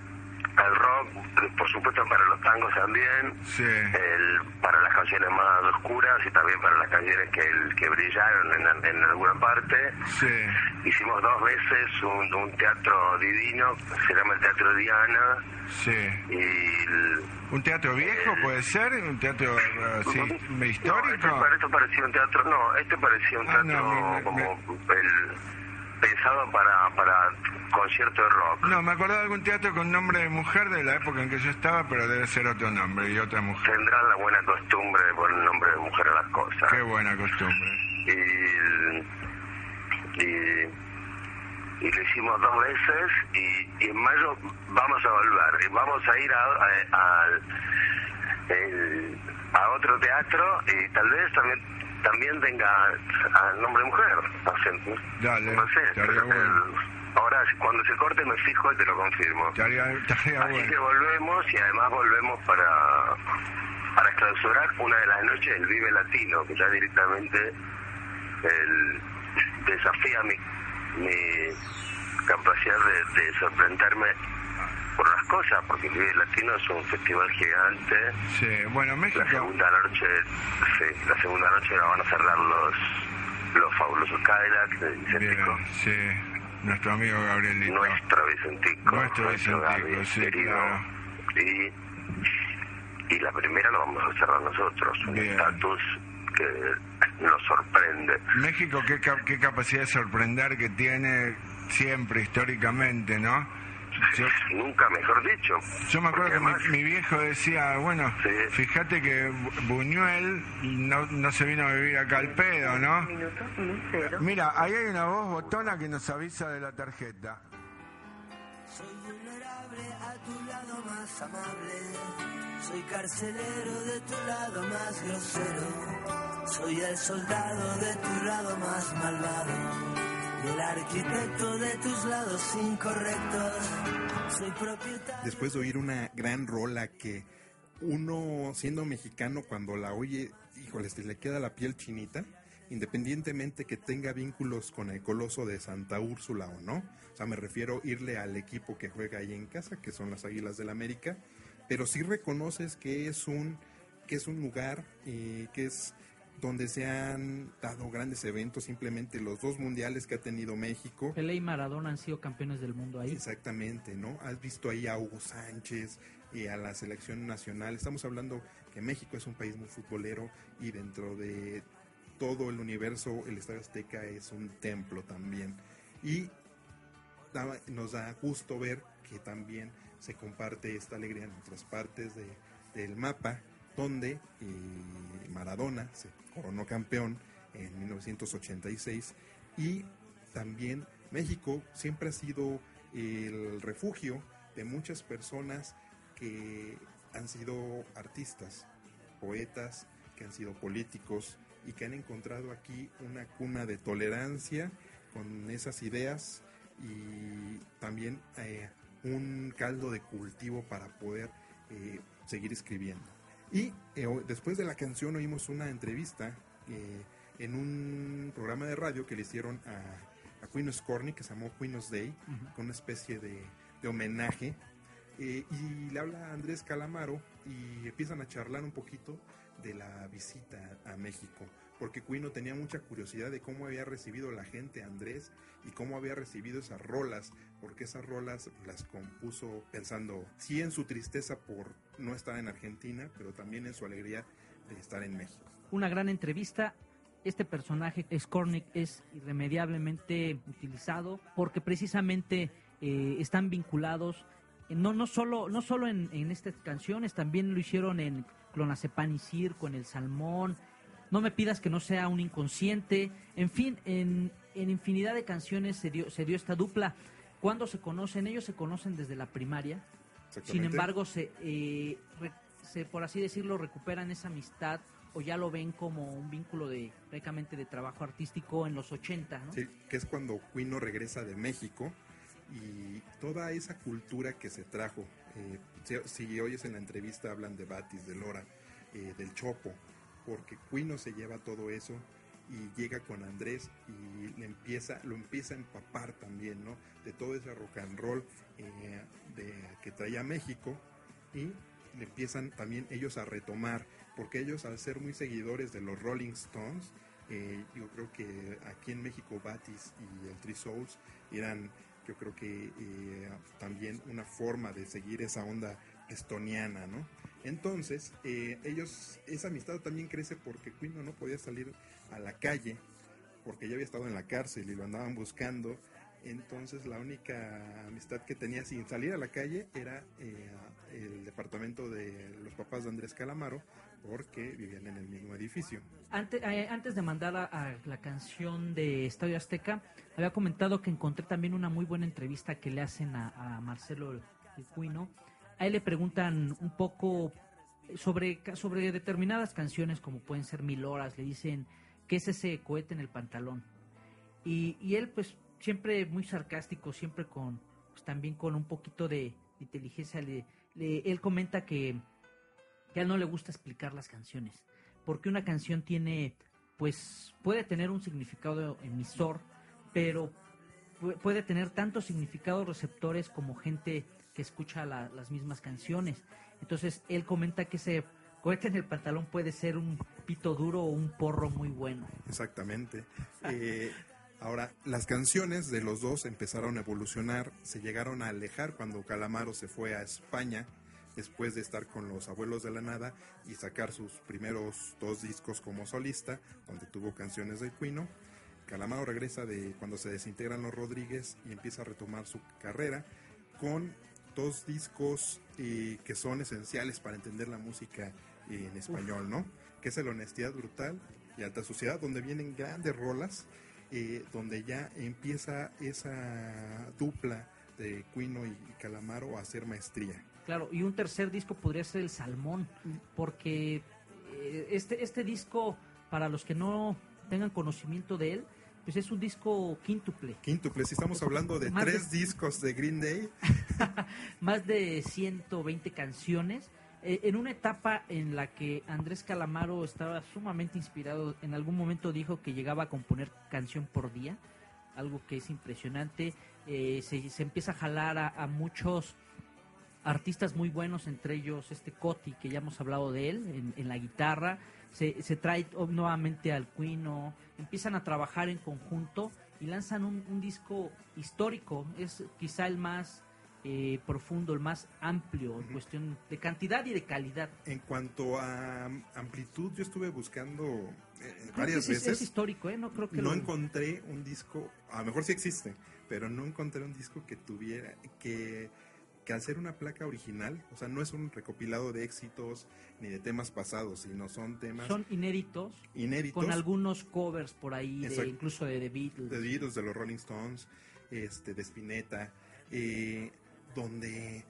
al rock, por supuesto para los tangos también, Sí, el, para las canciones más oscuras y también para las canciones que, el- que brillaron en, en alguna parte. sí. Hicimos dos veces un, un teatro divino, se llama el Teatro Diana, Sí. y el- ¿Un teatro viejo puede ser? ¿Un teatro eh, así, No, este, histórico? pare- esto parecía un teatro, no, este parecía un Ah, teatro no, me- como el pensado para, para concierto de rock. No, me acordaba de algún teatro con nombre de mujer de la época en que yo estaba, pero debe ser otro nombre y otra mujer. Tendrán la buena costumbre de poner nombre de mujer a las cosas. Qué buena costumbre. y, y, y lo hicimos dos veces y, y en mayo vamos a volver y vamos a ir a, a, al- el- a otro teatro y tal vez también también tenga a nombre mujer no sé, Dale, no sé estaría pero, bueno. ahora cuando se corte me fijo y te lo confirmo. Estaría, estaría Así que volvemos y además volvemos para, para clausurar una de las noches del Vive Latino, que ya directamente el, desafía mi, mi capacidad de, de sorprenderme por las cosas, porque el Vive Latino es un festival gigante. Sí, bueno, La México. segunda noche, sí, la segunda noche la van a cerrar los los fabulosos Cadillacs de Vicentico. Bien, sí. Nuestro amigo Gabrielito. Nuestro Vicentico. Nuestro Vicentico, Gaby, sí, querido. claro. Y, y la primera la vamos a cerrar nosotros. Un estatus que nos sorprende. México, qué, qué capacidad de sorprender que tiene siempre, históricamente, ¿no? Yo, Nunca mejor dicho. yo me acuerdo Porque que mi, además- mi viejo decía, bueno, Sí. fíjate que Bu- Buñuel no, no se vino a vivir acá al pedo, ¿no? Mira, ahí hay una voz botona que nos avisa de la tarjeta. Soy vulnerable a tu lado más amable. Soy carcelero de tu lado más grosero. Soy el soldado de tu lado más malvado. Y el arquitecto de tus lados incorrectos. Soy propietario. Después de oír una gran rola que uno, siendo mexicano, cuando la oye, híjole, se le queda la piel chinita, independientemente que tenga vínculos con el coloso de Santa Úrsula o no. O sea, me refiero irle al equipo que juega ahí en casa, que son las Águilas del América, pero sí reconoces que es un, que es un lugar eh, que es donde se han dado grandes eventos, simplemente los dos mundiales que ha tenido México. Pelé y Maradona han sido campeones del mundo ahí. Exactamente, ¿no? Has visto ahí a Hugo Sánchez y a la selección nacional. Estamos hablando que México es un país muy futbolero y dentro de todo el universo el Estadio Azteca es un templo también. Y nos da gusto ver que también se comparte esta alegría en otras partes de- del mapa, donde eh, Maradona se coronó campeón en 1986 y también México siempre ha sido el refugio de muchas personas que han sido artistas, poetas, que han sido políticos y que han encontrado aquí una cuna de tolerancia con esas ideas y también eh, un caldo de cultivo para poder eh, seguir escribiendo. Y eh, después de la canción oímos una entrevista eh, en un programa de radio que le hicieron a, a Queen Scorny, que se llamó Queen Day, con una especie de, de homenaje. Eh, y le habla a Andrés Calamaro y empiezan a charlar un poquito de la visita a México, porque Quino tenía mucha curiosidad de cómo había recibido la gente a Andrés y cómo había recibido esas rolas, porque esas rolas las compuso pensando sí en su tristeza por no estar en Argentina, pero también en su alegría de estar en México. Una gran entrevista. Este personaje, Skornik, es irremediablemente utilizado porque precisamente eh, están vinculados eh, no, no solo, no solo en, estas canciones, también lo hicieron en Clonazepam y Circo, en El Salmón. No me pidas que no sea un inconsciente. En fin, en, en infinidad de canciones se dio, se dio esta dupla. ¿Cuándo se conocen? Ellos se conocen desde la primaria. Sin embargo, se, eh, re- se, por así decirlo, recuperan esa amistad o ya lo ven como un vínculo de prácticamente de trabajo artístico en los 80, ¿no? Sí, que es cuando Quino regresa de México y toda esa cultura que se trajo. eh, si, si oyes en la entrevista hablan de Batis, de Lora, eh, del Chopo, porque Quino se lleva todo eso y llega con Andrés y le empieza, lo empieza a empapar también, ¿no? De todo ese rock and roll eh, que traía México y le empiezan también ellos a retomar, porque ellos al ser muy seguidores de los Rolling Stones, eh, yo creo que aquí en México Batis y el Three Souls eran, yo creo que eh, también una forma de seguir esa onda estoniana, ¿no? Entonces, eh, ellos, esa amistad también crece porque Quino no podía salir a la calle, porque ya había estado en la cárcel y lo andaban buscando. Entonces, la única amistad que tenía sin salir a la calle era eh, el departamento de los papás de Andrés Calamaro, porque vivían en el mismo edificio. Antes, eh, antes de mandar a, la canción de Estadio Azteca, había comentado que encontré también una muy buena entrevista que le hacen a, a Marcelo el, Cuino. A él le preguntan un poco sobre, sobre determinadas canciones, como pueden ser Mil Horas. Le dicen, ¿qué es ese cohete en el pantalón? Y, y él, pues, siempre muy sarcástico, siempre con, pues, también con un poquito de inteligencia, él comenta que, que a él no le gusta explicar las canciones, porque una canción tiene, pues, puede tener un significado emisor, pero pu- puede tener tantos significados receptores como gente que escucha la- las mismas canciones. Entonces, él comenta que ese cohete en el pantalón puede ser un pito duro o un porro muy bueno. Exactamente. Eh, ahora, las canciones de los dos empezaron a evolucionar, se llegaron a alejar cuando Calamaro se fue a España después de estar con los abuelos de la nada y sacar sus primeros dos discos como solista, donde tuvo canciones de Quino. Calamaro regresa de cuando se desintegran los Rodríguez y empieza a retomar su carrera con dos discos eh, que son esenciales para entender la música en español, ¿no? Que es el Honestidad Brutal y Alta Sociedad, donde vienen grandes rolas, eh, donde ya empieza esa dupla de Quino y, Calamaro a hacer maestría. Claro, y un tercer disco podría ser el Salmón, porque eh, este, este disco, para los que no tengan conocimiento de él, pues es un disco quíntuple. Quíntuple, si estamos hablando de Más de- tres discos de Green Day, *laughs* más de 120 canciones, eh, en una etapa en la que Andrés Calamaro estaba sumamente inspirado, en algún momento dijo que llegaba a componer canción por día, algo que es impresionante, eh, se, empieza a jalar a, muchos artistas muy buenos, entre ellos este Coti, que ya hemos hablado de él, en, en la guitarra, se, se trae oh, nuevamente al Quino, empiezan a trabajar en conjunto y lanzan un disco histórico, es quizá el más eh, profundo, el más amplio en cuestión de cantidad y de calidad. en cuanto a amplitud, yo estuve buscando eh, Creo varias que es, es veces. histórico, ¿eh? No creo que no lo- encontré un disco, a lo mejor sí existe, pero no encontré un disco que tuviera, que, que al ser una placa original, o sea, no es un recopilado de éxitos ni de temas pasados, sino son temas son inéditos, inéditos con algunos covers por ahí, de, incluso de The Beatles. de Beatles, de los Rolling Stones, este, de Spinetta, eh, donde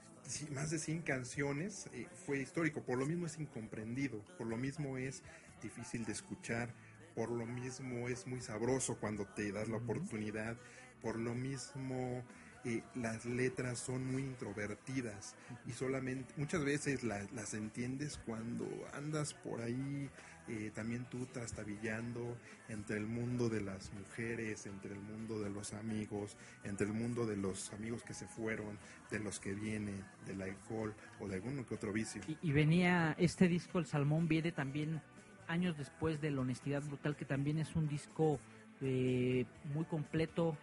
más de 100 canciones eh, fue histórico, por lo mismo es incomprendido, por lo mismo es difícil de escuchar, por lo mismo es muy sabroso cuando te das la oportunidad, por lo mismo eh, las letras son muy introvertidas y solamente muchas veces la- las entiendes cuando andas por ahí eh, también tú trastabillando entre el mundo de las mujeres, entre el mundo de los amigos, entre el mundo de los amigos que se fueron, de los que vienen, del alcohol o de alguno que otro vicio. Y, y venía este disco, El Salmón, viene también años después de La Honestidad Brutal, que también es un disco eh, muy completo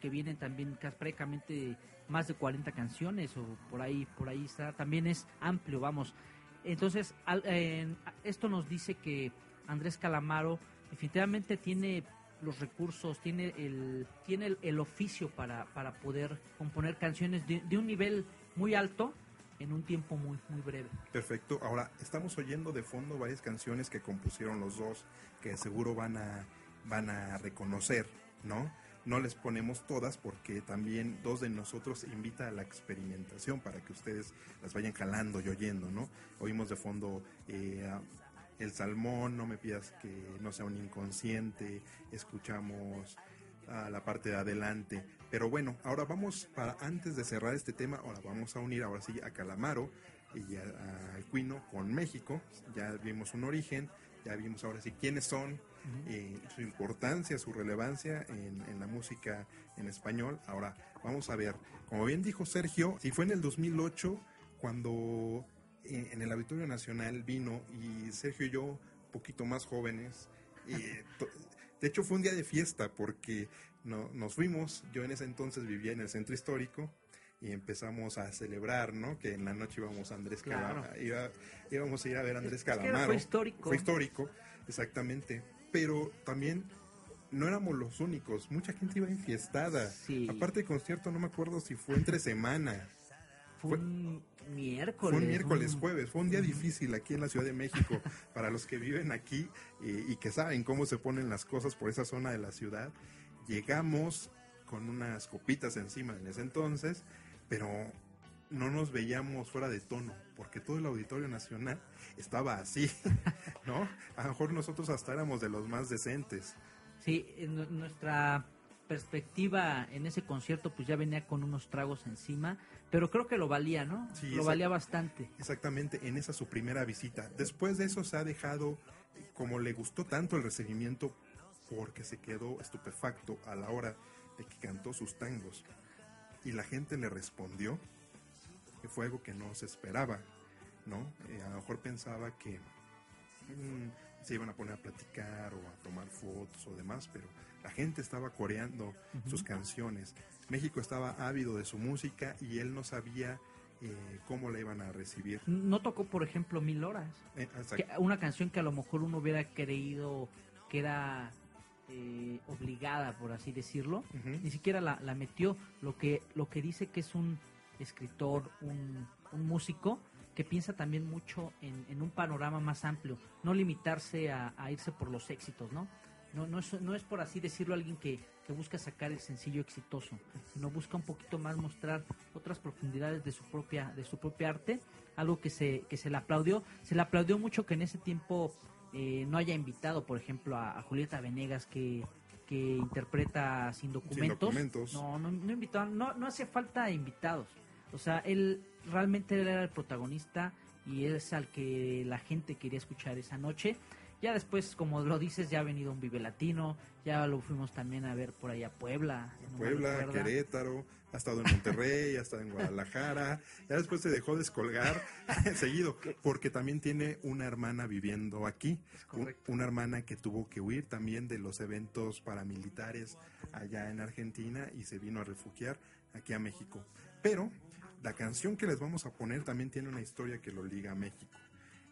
que viene también prácticamente más de 40 canciones o por ahí, por ahí está. También es amplio, vamos. Entonces, al- en- esto nos dice que Andrés Calamaro definitivamente tiene los recursos, tiene el, tiene el, el oficio para, para poder componer canciones de, de un nivel muy alto en un tiempo muy, muy breve. Perfecto. Ahora, estamos oyendo de fondo varias canciones que compusieron los dos, que seguro van a, van a reconocer, ¿no? No les ponemos todas porque también dos de nosotros invita a la experimentación para que ustedes las vayan jalando y oyendo, ¿no? Oímos de fondo eh, El Salmón, No me pidas que no sea un inconsciente, escuchamos a la parte de adelante. Pero bueno, ahora vamos para antes de cerrar este tema, ahora vamos a unir ahora sí a Calamaro y a, a Alcuino con México. Ya vimos un origen, ya vimos ahora sí quiénes son, eh, su importancia, su relevancia en, en la música en español. Ahora vamos a ver, como bien dijo Sergio, si fue en el 2008 cuando eh, en el Auditorio Nacional vino y Sergio y yo, un poquito más jóvenes, eh, *laughs* de hecho fue un día de fiesta porque no, nos fuimos, yo en ese entonces vivía en el centro histórico y empezamos a celebrar, ¿no? Que en la noche íbamos a Andrés Claro. Calamaro, iba- íbamos a ir a ver a Andrés Es que era- Calamaro. fue histórico. Fue histórico, exactamente. Pero también no éramos los únicos, mucha gente iba enfiestada. Sí. Aparte del concierto, no me acuerdo si fue entre semana. Fue un miércoles. Fue un miércoles, jueves, fue un día difícil aquí en la Ciudad de México *laughs* para los que viven aquí eh, y que saben cómo se ponen las cosas por esa zona de la ciudad. Llegamos con unas copitas encima en ese entonces, pero no nos veíamos fuera de tono, porque todo el Auditorio Nacional estaba así, *laughs* ¿no? A lo mejor nosotros hasta éramos de los más decentes. Sí, en nu- nuestra perspectiva en ese concierto pues ya venía con unos tragos encima, pero creo que lo valía, ¿no? Sí, lo valía bastante. Exactamente, en esa su primera visita. Después de eso se ha dejado, como le gustó tanto el recibimiento, porque se quedó estupefacto a la hora de que cantó sus tangos. Y la gente le respondió que fue algo que no se esperaba, ¿no? Eh, a lo mejor pensaba que mm, se iban a poner a platicar o a tomar fotos o demás, pero la gente estaba coreando sus canciones. México estaba ávido de su música y él no sabía eh, cómo la iban a recibir. No tocó, por ejemplo, Mil Horas. Eh, que- una canción que a lo mejor uno hubiera creído que era eh, obligada, por así decirlo. Ni siquiera la, la metió. Lo que, lo que dice que es un escritor, un, un músico, que piensa también mucho en, en un panorama más amplio. No limitarse a, a irse por los éxitos, ¿no? No, no, es, no es por así decirlo alguien que, que busca sacar el sencillo exitoso, sino busca un poquito más mostrar otras profundidades de su propia, de su propia arte, algo que se, que se le aplaudió. Se le aplaudió mucho que en ese tiempo eh, no haya invitado, por ejemplo, a, a Julieta Venegas que, que interpreta sin documentos. documentos. No, no, no invitaron, no, no hace falta invitados. O sea, él realmente él era el protagonista y es al que la gente quería escuchar esa noche. Ya después, como lo dices, ya ha venido un Vive Latino, ya lo fuimos también a ver por allá a Puebla. no Puebla. Querétaro, ha estado en Monterrey, ha estado en Guadalajara, ya después se dejó descolgar *laughs* seguido, porque también tiene una hermana viviendo aquí, un- una hermana que tuvo que huir también de los eventos paramilitares allá en Argentina y se vino a refugiar aquí a México. Pero la canción que les vamos a poner también tiene una historia que lo liga a México.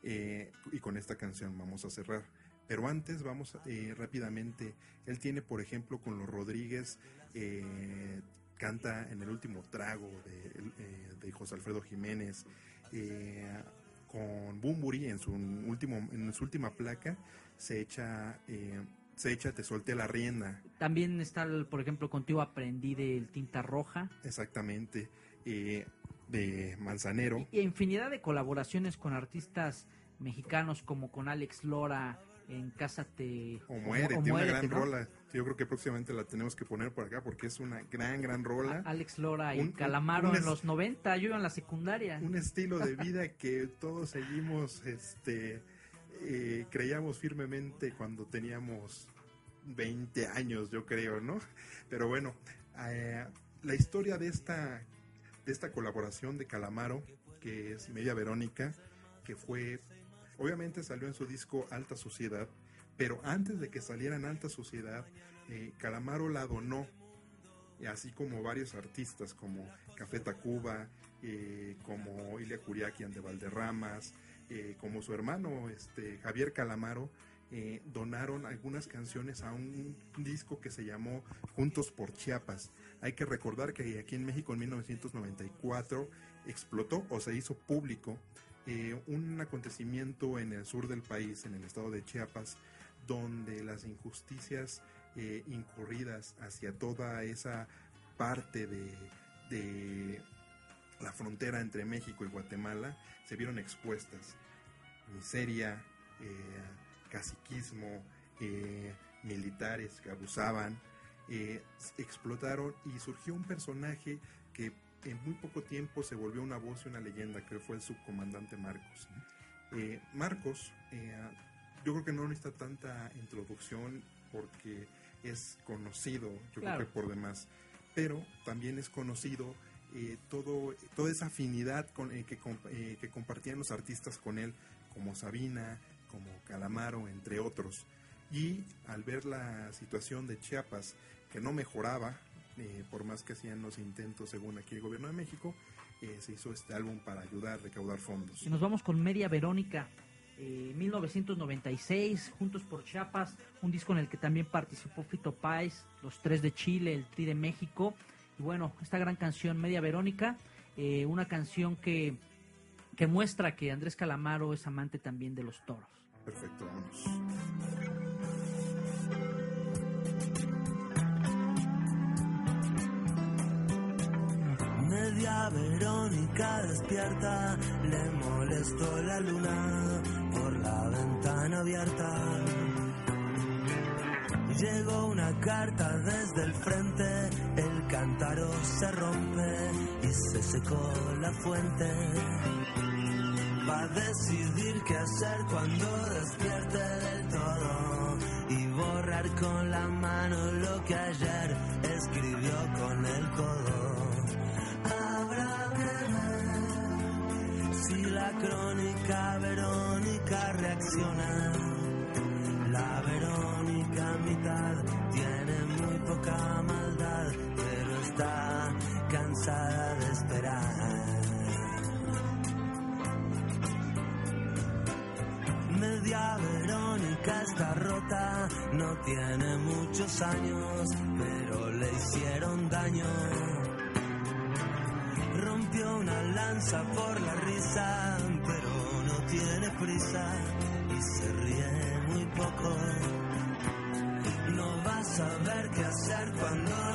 Eh, y con esta canción vamos a cerrar. Pero antes vamos eh, rápidamente. Él tiene, por ejemplo, con los Rodríguez, eh, canta en el último trago de, de José Alfredo Jiménez. con Bumburi en su último, en su última placa se echa, se echa Te solté la rienda. También está, por ejemplo, contigo aprendí del Tinta Roja. Exactamente. eh, de Manzanero. Y infinidad de colaboraciones con artistas mexicanos como con Alex Lora, en Cásate O muere, o tiene una Muérete, gran ¿no? rola. Yo creo que próximamente la tenemos que poner por acá porque es una gran, gran rola. Alex Lora y Un- Calamaro un en los 90, yo iba en la secundaria. Un estilo de *laughs* vida que todos seguimos, este, eh, creíamos firmemente cuando teníamos 20 años, yo creo, ¿no? Pero bueno, eh, la historia de esta, de esta colaboración de Calamaro, que es Media Verónica, que fue, obviamente salió en su disco Alta Sociedad, pero antes de que saliera en Alta Sociedad, eh, Calamaro la donó, así como varios artistas como Café Tacuba, eh, como Ilia Curiaquian de Valderramas, eh, como su hermano este, Javier Calamaro, eh, donaron algunas canciones a un disco que se llamó Juntos por Chiapas. Hay que recordar que aquí en México en 1994 explotó o se hizo público eh, un acontecimiento en el sur del país, en el estado de Chiapas, donde las injusticias eh, incurridas hacia toda esa parte de, la frontera entre México y Guatemala se vieron expuestas. Miseria, caciquismo, eh, militares que abusaban, eh, explotaron y surgió un personaje que en muy poco tiempo se volvió una voz y una leyenda, que fue el subcomandante Marcos. Eh, Marcos, yo creo que no necesita tanta introducción porque es conocido, yo Claro. creo que por demás, pero también es conocido eh, todo, toda esa afinidad con, eh, que, comp- eh, que compartían los artistas con él, como Sabina, como Calamaro, entre otros. Y al ver la situación de Chiapas, que no mejoraba, eh, por más que hacían los intentos según aquí el gobierno de México, eh, se hizo este álbum para ayudar a recaudar fondos. Y nos vamos con Media Verónica, eh, 1996, Juntos por Chiapas, un disco en el que también participó Fito Páez, los tres de Chile, el Tri de México. Y bueno, esta gran canción, Media Verónica, eh, una canción que, que muestra que Andrés Calamaro es amante también de los toros. Perfecto. Media Verónica despierta, le molestó la luna por la ventana abierta. Llegó una carta desde el frente, el cántaro se rompe y se secó la fuente. A decidir qué hacer cuando despierte del todo y borrar con la mano lo que ayer escribió con el codo. Tiene muchos años, pero le hicieron daño. Rompió una lanza por la risa, pero no tiene prisa y se ríe muy poco. No va a saber qué hacer cuando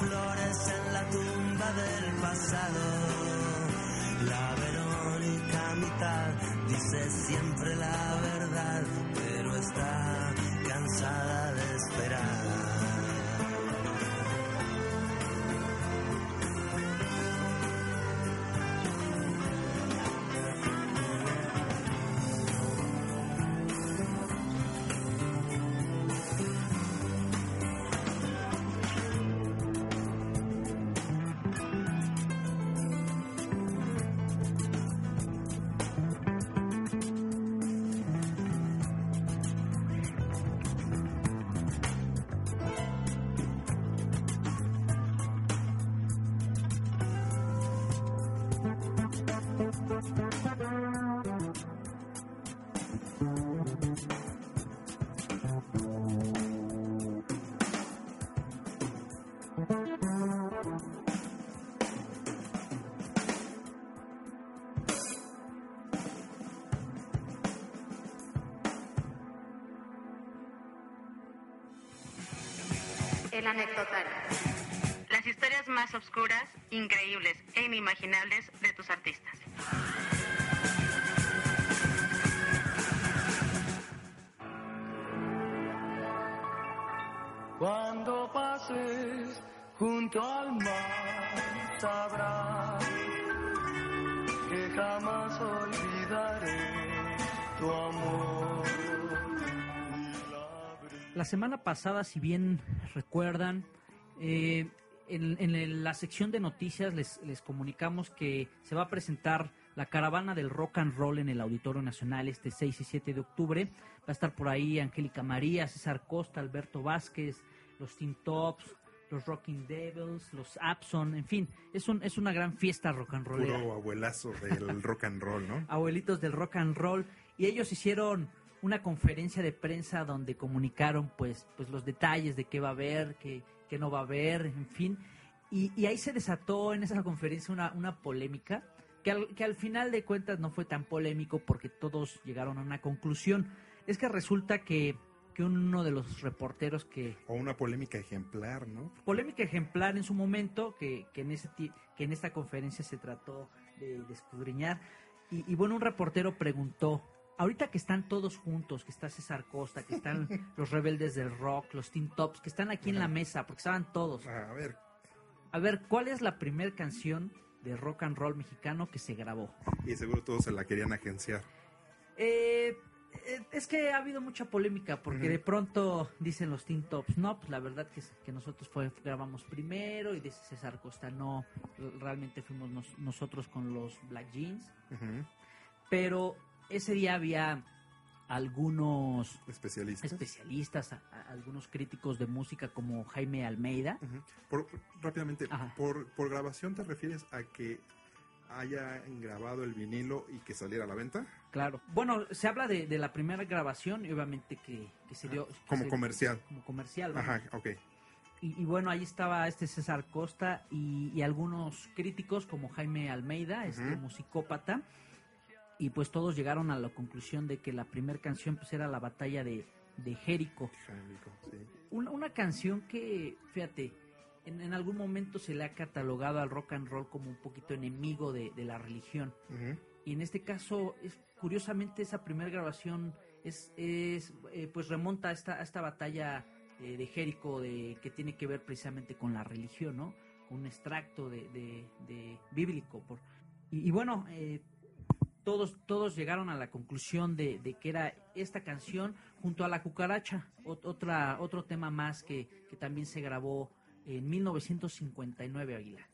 flores en la tumba del pasado. La Verónica mitad. Dice siempre la verdad, pero está cansada El anecdotario. Las historias más obscuras, increíbles e inimaginables La semana pasada, si bien recuerdan, eh, en, la sección de noticias les, les comunicamos que se va a presentar la caravana del rock and roll en el Auditorio Nacional este 6 y 7 de octubre. Va a estar por ahí Angélica María, César Costa, Alberto Vázquez, los Teen Tops, los Rocking Devils, los Abson, en fin, es, un, es una gran fiesta rock and rollera Puro abuelazo del rock and roll, ¿no? *laughs* abuelitos del rock and roll y ellos hicieron una conferencia de prensa donde comunicaron pues pues los detalles de qué va a haber, qué, qué no va a haber, en fin. Y, y ahí se desató en esa conferencia una, una polémica que al, que al final de cuentas no fue tan polémico porque todos llegaron a una conclusión. Es que resulta que, que uno de los reporteros que, O una polémica ejemplar, ¿no? polémica ejemplar en su momento que, que en ese que en esta conferencia se trató de, de escudriñar y, y bueno un reportero preguntó ahorita que están todos juntos que está César Costa que están *laughs* los rebeldes del rock los Teen Tops que están aquí en la mesa porque estaban todos. A ver, a ver cuál es la primera canción de rock and roll mexicano que se grabó y seguro todos se la querían agenciar. Eh, eh, es que ha habido mucha polémica porque de pronto dicen los Teen Tops, no, pues la verdad que, es- que nosotros fue, grabamos primero y dice César Costa, no, realmente fuimos nos- nosotros con los Black Jeans, pero ese día había algunos Especialistas. especialistas, a- a- algunos críticos de música como Jaime Almeida, Ujú. Por- rápidamente, Ajá. por, por grabación te refieres a que hayan grabado el vinilo y que saliera a la venta? claro. Bueno, se habla de, de la primera grabación y obviamente que, que se dio... que Como se- comercial. Como comercial, vamos. Ajá, ok. Y, y bueno, ahí estaba este César Costa y, y algunos críticos como Jaime Almeida, este Ujú. musicópata. Y pues todos llegaron a la conclusión de que la primera canción pues era la batalla de, de Jerico. Jánico, sí. Una, una canción que, fíjate, en, en algún momento se le ha catalogado al rock and roll como un poquito enemigo de, de la religión. Ujú. Y en este caso, es curiosamente, esa primera grabación es, es eh, pues remonta a esta, a esta batalla eh, de Jerico de, que tiene que ver precisamente con la religión, ¿no? Un extracto de, de- de bíblico. Por, y, y bueno, eh, todos, todos llegaron a la conclusión de, de que era esta canción junto a La Cucaracha, ot- otra, otro tema más que, que también se grabó en 1959, Aguilar.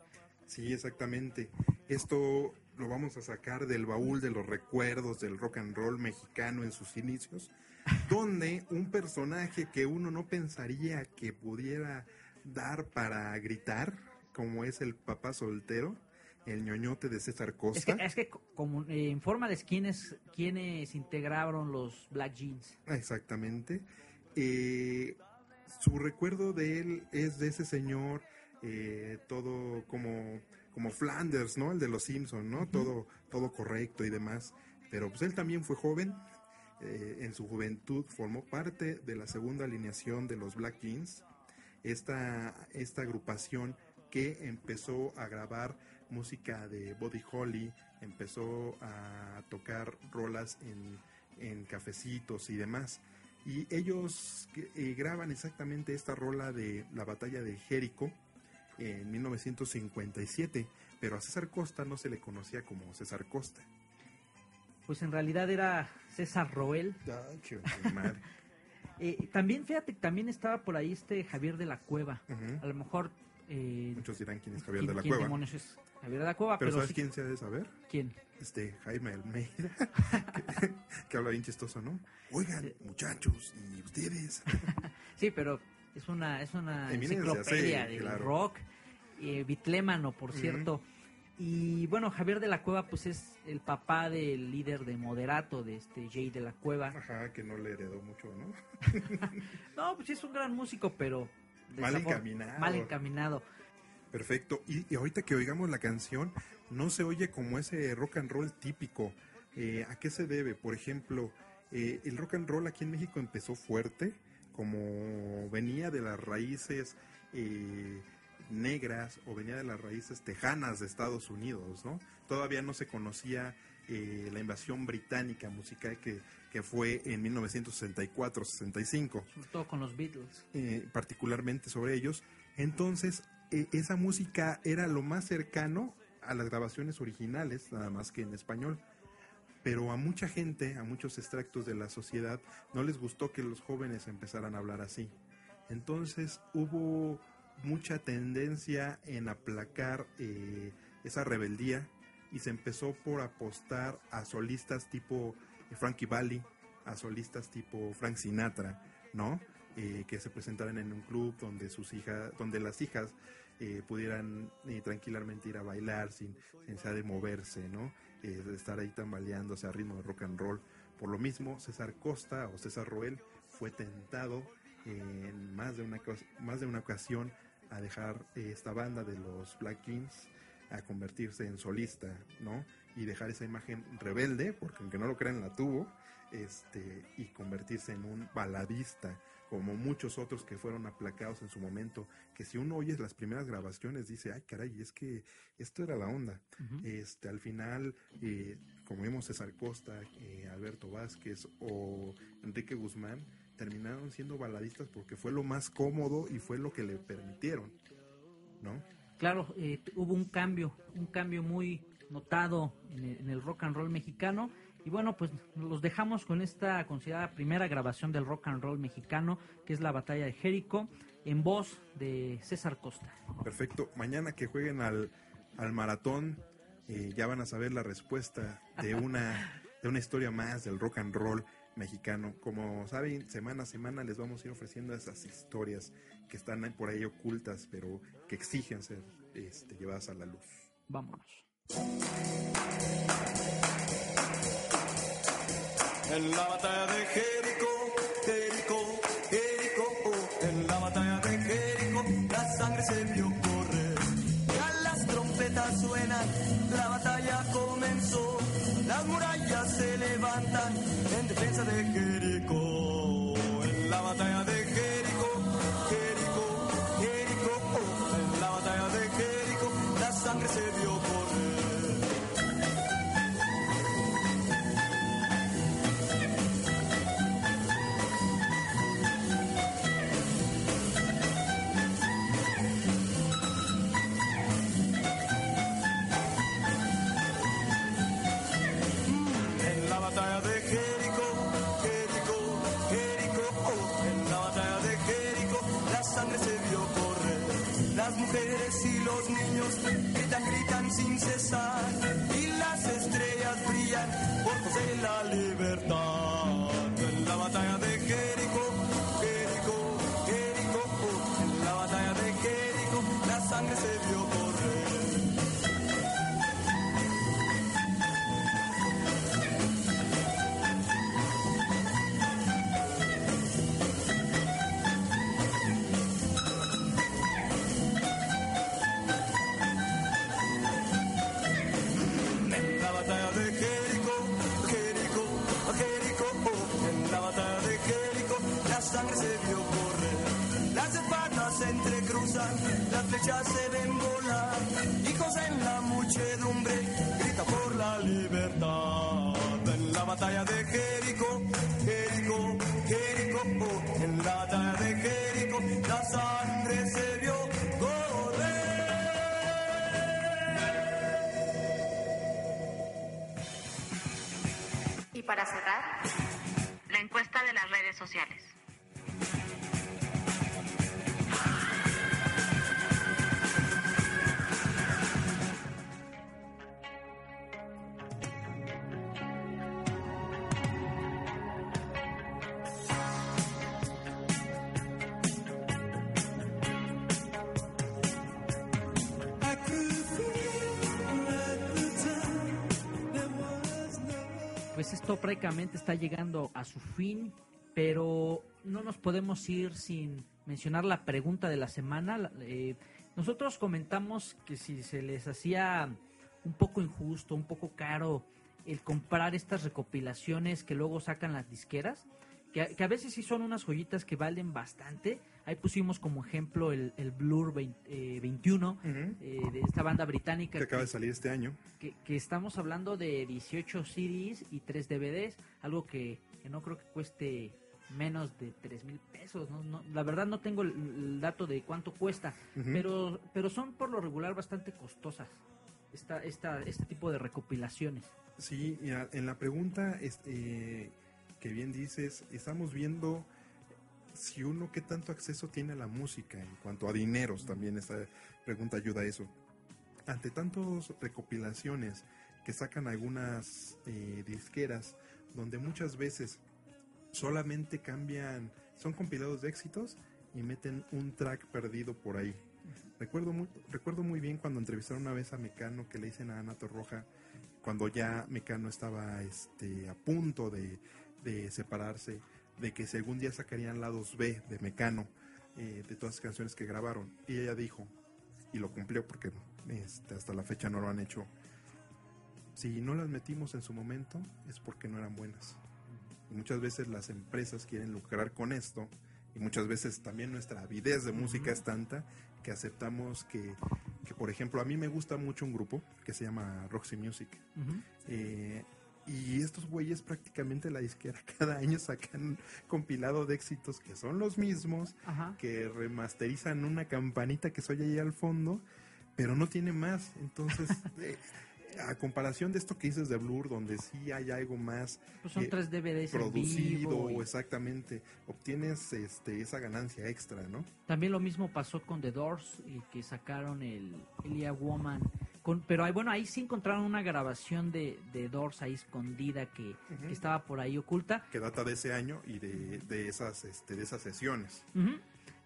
Sí, exactamente. Esto lo vamos a sacar del baúl de los recuerdos del rock and roll mexicano en sus inicios, *laughs* donde un personaje que uno no pensaría que pudiera dar para gritar, como es el papá soltero, el ñoñote de César Es Costa. que, es que co- como, eh, infórmales quiénes, quiénes integraron los Black Jeans. Exactamente. Eh, su recuerdo de él es de ese señor, eh, todo como, como Flanders, ¿no? El de los Simpson, ¿no? Todo, todo correcto y demás. Pero pues él también fue joven. eh, en su juventud formó parte de la segunda alineación de los Black Jeans. Esta, esta agrupación que empezó a grabar música de Buddy Holly, empezó a tocar rolas en, en cafecitos y demás. Y ellos eh, graban exactamente esta rola de la batalla de Jericho en 1957, pero a César Costa no se le conocía como César Costa. Pues en realidad era César Roel. Madre. *laughs* Eh, también, fíjate, también estaba por ahí este Javier de la Cueva. A lo mejor... eh, Muchos dirán quién es Javier ¿quién- de la quién Cueva. demonios es Javier de la Cueva? Pero, Pero, ¿sabes sí- quién se ha de saber? ¿Quién? Este Jaime Almeida, *laughs* que, que habla bien chistoso, ¿no? Oigan, muchachos, y ustedes. *laughs* Sí, pero es una, es una enciclopedia del claro. rock, eh, bitlémano, por cierto. Y bueno, Javier de la Cueva, pues es el papá del líder de Moderato, de este Jay de la Cueva. Ajá, que no le heredó mucho, ¿no? *laughs* No, pues sí es un gran músico, pero... Mal encaminado. Mal encaminado. Perfecto. Y, y ahorita que oigamos la canción, no se oye como ese rock and roll típico. Eh, ¿A qué se debe? Por ejemplo, eh, el rock and roll aquí en México empezó fuerte, como venía de las raíces eh, negras o venía de las raíces tejanas de Estados Unidos, ¿no? Todavía no se conocía eh, la invasión británica musical que, que fue en 1964-65 Sobre todo con los Beatles. eh, particularmente sobre ellos. Entonces, eh, esa música era lo más cercano a las grabaciones originales, nada más que en español. Pero a mucha gente, a muchos extractos de la sociedad, no les gustó que los jóvenes empezaran a hablar así. Entonces hubo mucha tendencia en aplacar eh, esa rebeldía y se empezó por apostar a solistas tipo Frankie Valli, a solistas tipo Frank Sinatra, ¿no? Eh, que se presentaran en un club donde sus hijas, donde las hijas eh, pudieran eh, tranquilamente ir a bailar sin necesidad de moverse, ¿no? Eh, de estar ahí tambaleándose a ritmo de rock and roll. Por lo mismo, César Costa o César Roel fue tentado en más de una, más de una ocasión a dejar eh, esta banda de los Black Jeans a convertirse en solista, ¿no? Y dejar esa imagen rebelde, porque aunque no lo crean la tuvo, este, y convertirse en un baladista, como muchos otros que fueron aplacados en su momento, que si uno oye las primeras grabaciones dice, ay caray, es que esto era la onda. Este, al final, eh, como vimos César Costa, eh, Alberto Vázquez o Enrique Guzmán, terminaron siendo baladistas porque fue lo más cómodo y fue lo que le permitieron, ¿no? Claro, eh, hubo un cambio, un cambio muy notado en el, en el rock and roll mexicano. Y bueno, pues los dejamos con esta considerada primera grabación del rock and roll mexicano, que es la batalla de Jericho, en voz de César Costa. Perfecto. Mañana que jueguen al, al maratón, eh, ya van a saber la respuesta de una, *laughs* de una historia más del rock and roll mexicano. Como saben, semana a semana les vamos a ir ofreciendo esas historias que están por ahí ocultas, pero que exigen ser este, llevadas a la luz. Vámonos. En la batalla de Jericó, Jericó, Jericó, oh, en la batalla de Jericó, la sangre se vio correr. Ya las trompetas suenan, la batalla comenzó. Las murallas se levantan en defensa de Jericó. Mujeres y los niños gritan, gritan sin cesar. Y las estrellas brillan por de la libertad. Las flechas se ven volar, hijos en la muchedumbre grita por la libertad. En la batalla de Jericó, Jericó, Jericó, oh, en la batalla de Jericó, la sangre se vio correr. Y para cerrar, está llegando a su fin, pero no nos podemos ir sin mencionar la pregunta de la semana. Eh, nosotros comentamos que si se les hacía un poco injusto, un poco caro el comprar estas recopilaciones que luego sacan las disqueras, que, a- que a veces sí son unas joyitas que valen bastante. Ahí pusimos como ejemplo el, el Blur 20, eh, 21 eh, de esta banda británica Que acaba de salir este año. que, que estamos hablando de 18 CDs y 3 DVDs, algo que, que no creo que cueste menos de 3 mil pesos. ¿no? No, la verdad no tengo el, el dato de cuánto cuesta, pero, pero son por lo regular bastante costosas esta, esta, este tipo de recopilaciones. Sí, mira, en la pregunta este, que bien dices, estamos viendo si uno qué tanto acceso tiene a la música en cuanto a dineros también esta pregunta ayuda a eso. Ante tantas recopilaciones que sacan algunas eh, disqueras donde muchas veces solamente cambian, son compilados de éxitos y meten un track perdido por ahí. Recuerdo muy, recuerdo muy bien cuando entrevistaron una vez a Mecano que le dicen a Ana Torroja cuando ya Mecano estaba este, a punto de, de separarse, de que si algún día sacarían lados B de Mecano, eh, de todas las canciones que grabaron. Y ella dijo, y lo cumplió porque este, hasta la fecha no lo han hecho, si no las metimos en su momento es porque no eran buenas. Y muchas veces las empresas quieren lucrar con esto, y muchas veces también nuestra avidez de música es tanta que aceptamos que, que, por ejemplo, a mí me gusta mucho un grupo que se llama Roxy Music. Eh, y estos güeyes prácticamente la disquera *laughs* cada año sacan compilado de éxitos que son los mismos, Ajá. que remasterizan una campanita que soy ahí al fondo, pero no tiene más. Entonces, *laughs* eh, a comparación de esto que dices de Blur, donde sí hay algo más Pues son eh, tres DVDs en producido, vivo y- exactamente, obtienes este, esa ganancia extra, ¿no? También lo mismo pasó con The Doors y que sacaron el Elia Woman. Con, pero bueno, ahí sí encontraron una grabación de, de Doors ahí escondida que, que estaba por ahí oculta. Que data de ese año y de, de esas, este, de esas sesiones.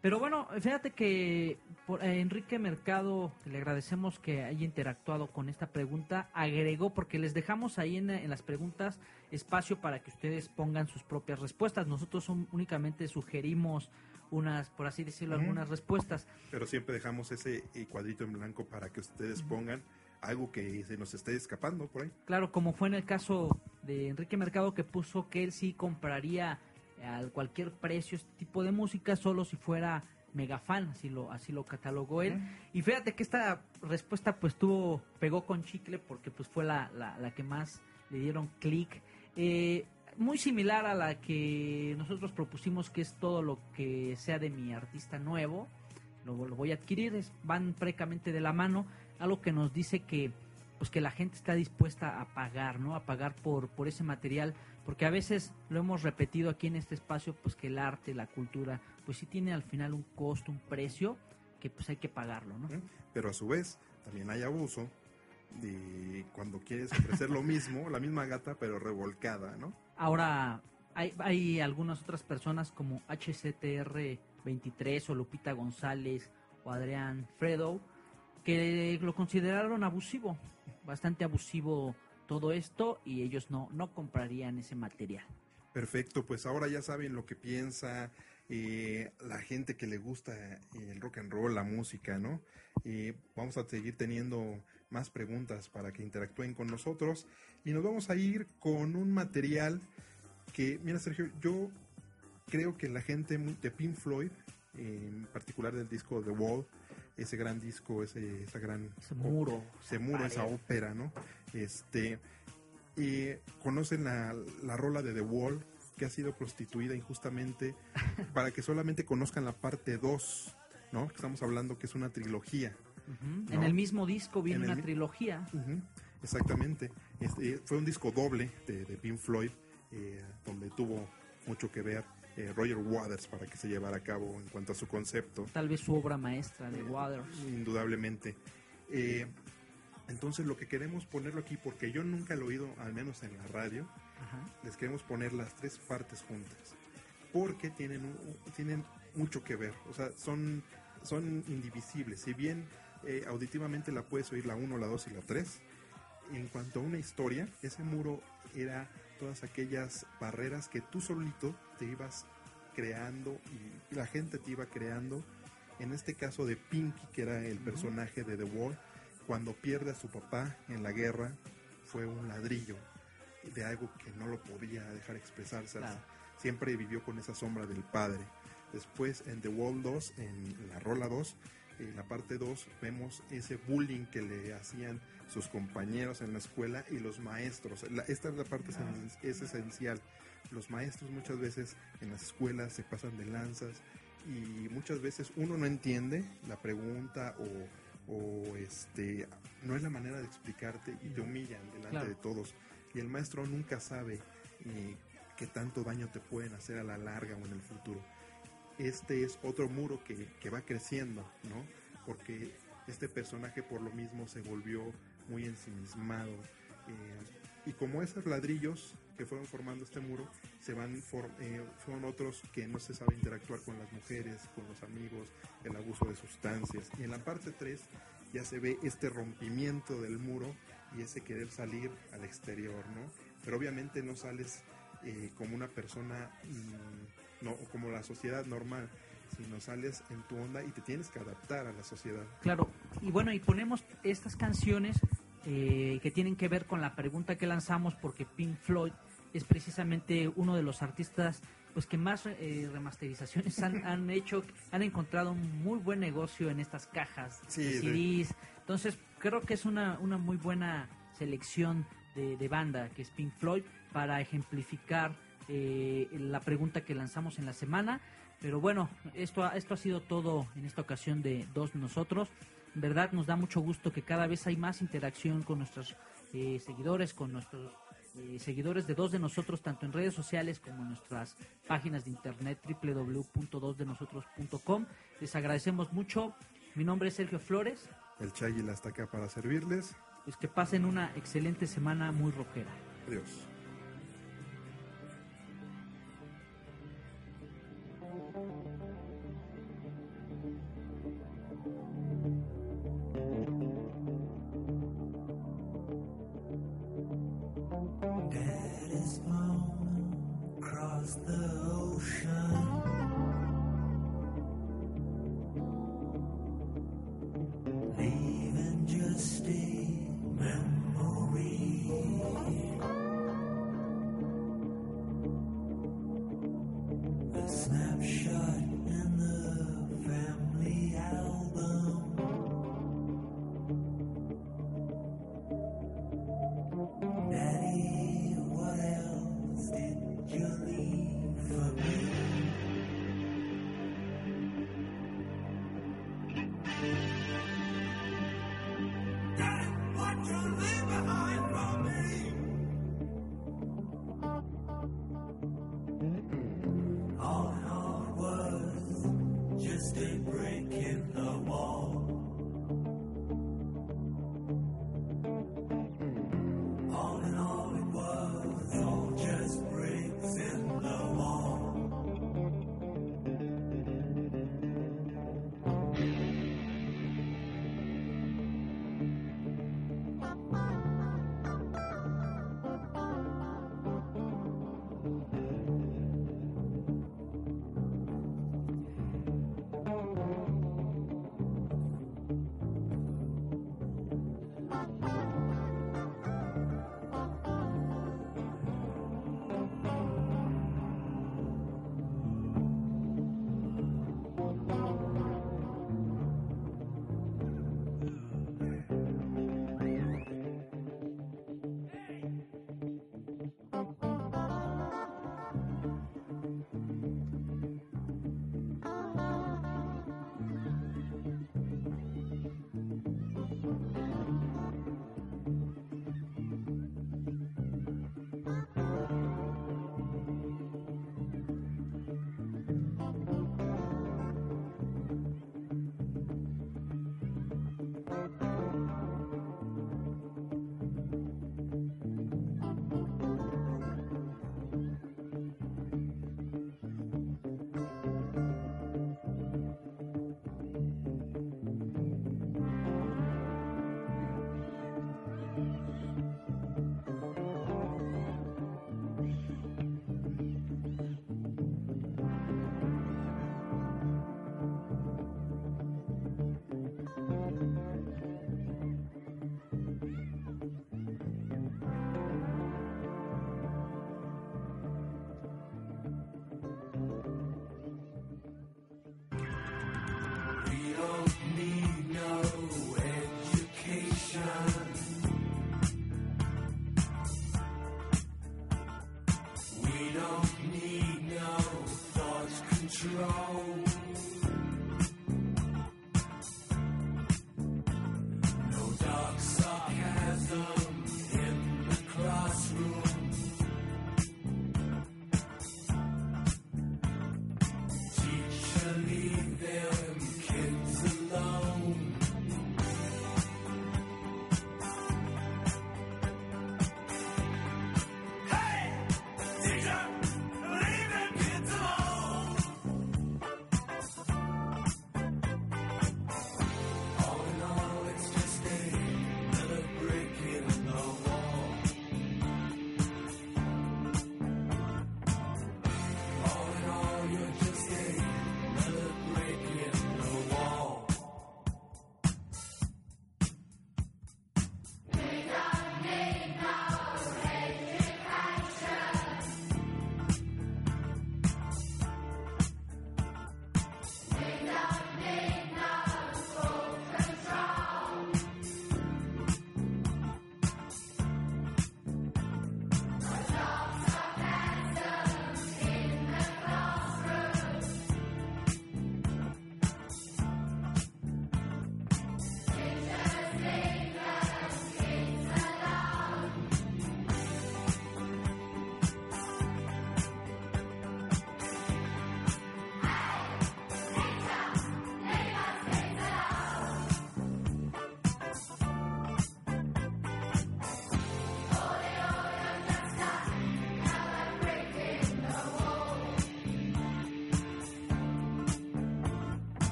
Pero bueno, fíjate que por, eh, Enrique Mercado, le agradecemos que haya interactuado con esta pregunta, agregó, porque les dejamos ahí en, en las preguntas espacio para que ustedes pongan sus propias respuestas. Nosotros son- únicamente sugerimos unas, por así decirlo, algunas respuestas. Pero siempre dejamos ese eh, cuadrito en blanco para que ustedes pongan algo que se nos esté escapando por ahí. Claro, como fue en el caso de Enrique Mercado que puso que él sí compraría a cualquier precio este tipo de música solo si fuera mega fan, así lo así lo catalogó él. Y fíjate que esta respuesta pues tuvo pegó con chicle porque pues fue la, la, la que más le dieron clic. Eh, muy similar a la que nosotros propusimos que es todo lo que sea de mi artista nuevo lo, lo voy a adquirir, es- van prácticamente de la mano, algo que nos dice que pues que la gente está dispuesta a pagar, ¿no? A pagar por, por ese material, porque a veces lo hemos repetido aquí en este espacio, pues que el arte, la cultura, pues sí tiene al final un costo, un precio, que pues hay que pagarlo, ¿no? Pero a su vez, también hay abuso de cuando quieres ofrecer lo mismo, la misma gata, pero revolcada, ¿no? Ahora, hay, hay algunas otras personas como HCTR23 o Lupita González o Adrián Fredo que lo consideraron abusivo, bastante abusivo todo esto y ellos no, no comprarían ese material. Perfecto, pues ahora ya saben lo que piensa eh, la gente que le gusta el rock and roll, la música, ¿no? Eh, vamos a seguir teniendo más preguntas para que interactúen con nosotros y nos vamos a ir con un material que, mira Sergio, yo creo que la gente de Pink Floyd, en particular del disco The Wall, ese gran disco, ese, esa gran Ese muro, ese esa muro, esa ópera, ¿no? Este, conocen la, la rola de The Wall, que ha sido prostituida injustamente *laughs* para que solamente conozcan la parte 2, ¿no? Estamos hablando que es una trilogía. En el mismo disco viene una trilogía. Exactamente. Este, fue un disco doble de, de Pink Floyd, eh, donde tuvo mucho que ver eh, Roger Waters para que se llevara a cabo en cuanto a su concepto. Tal vez su obra maestra de Waters. Indudablemente. Eh, entonces lo que queremos ponerlo aquí, porque yo nunca lo he oído, al menos en la radio, Ajá. les queremos poner las tres partes juntas. Porque tienen, un- tienen mucho que ver. O sea, son, son indivisibles. Si bien eh, auditivamente la puedes oír la 1, la 2 y la 3, en cuanto a una historia, ese muro era todas aquellas barreras que tú solito te ibas creando y la gente te iba creando. En este caso de Pinky, que era el personaje de The Wall, cuando pierde a su papá en la guerra, fue un ladrillo de algo que no lo podía dejar expresarse. Claro. Siempre vivió con esa sombra del padre. Después en The Wall 2, en la rola 2, en la parte 2, vemos ese bullying que le hacían sus compañeros en la escuela y los maestros. La- esta es la parte es esencial. Los maestros muchas veces en las escuelas se pasan de lanzas y muchas veces uno no entiende la pregunta o, o, este no es la manera de explicarte y te humillan delante Claro. de todos y el maestro nunca sabe eh, qué tanto daño te pueden hacer a la larga o en el futuro este es otro muro que, que va creciendo no porque este personaje por lo mismo se volvió muy ensimismado eh, y como esos ladrillos que fueron formando este muro se van for- eh, son otros que no se sabe interactuar con las mujeres, con los amigos, el abuso de sustancias. Y en la parte 3 ya se ve este rompimiento del muro y ese querer salir al exterior, ¿no? Pero obviamente no sales eh, como una persona, mm, no como la sociedad normal, sino sales en tu onda y te tienes que adaptar a la sociedad. Claro, y bueno, y ponemos estas canciones eh, que tienen que ver con la pregunta que lanzamos porque Pink Floyd es precisamente uno de los artistas pues que más eh, remasterizaciones han, *laughs* han hecho, han encontrado un muy buen negocio en estas cajas Sí, de sí. CDs. Entonces creo que es una, una muy buena selección de, de banda que es Pink Floyd para ejemplificar eh, la pregunta que lanzamos en la semana. Pero bueno, esto, ha- esto ha sido todo en esta ocasión de dos de nosotros. En verdad nos da mucho gusto que cada vez hay más interacción con nuestros eh, seguidores, con nuestros eh, seguidores de dos de nosotros, tanto en redes sociales como en nuestras páginas de internet www.dosdenosotros.com. Les agradecemos mucho. Mi nombre es Sergio Flores. El Chayil está acá para servirles. Pues que pasen una excelente semana muy rojera. Adiós.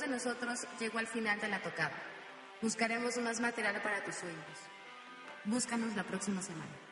De nosotros llegó al final de la tocada. Buscaremos más material para tus sueños. Búscanos la próxima semana.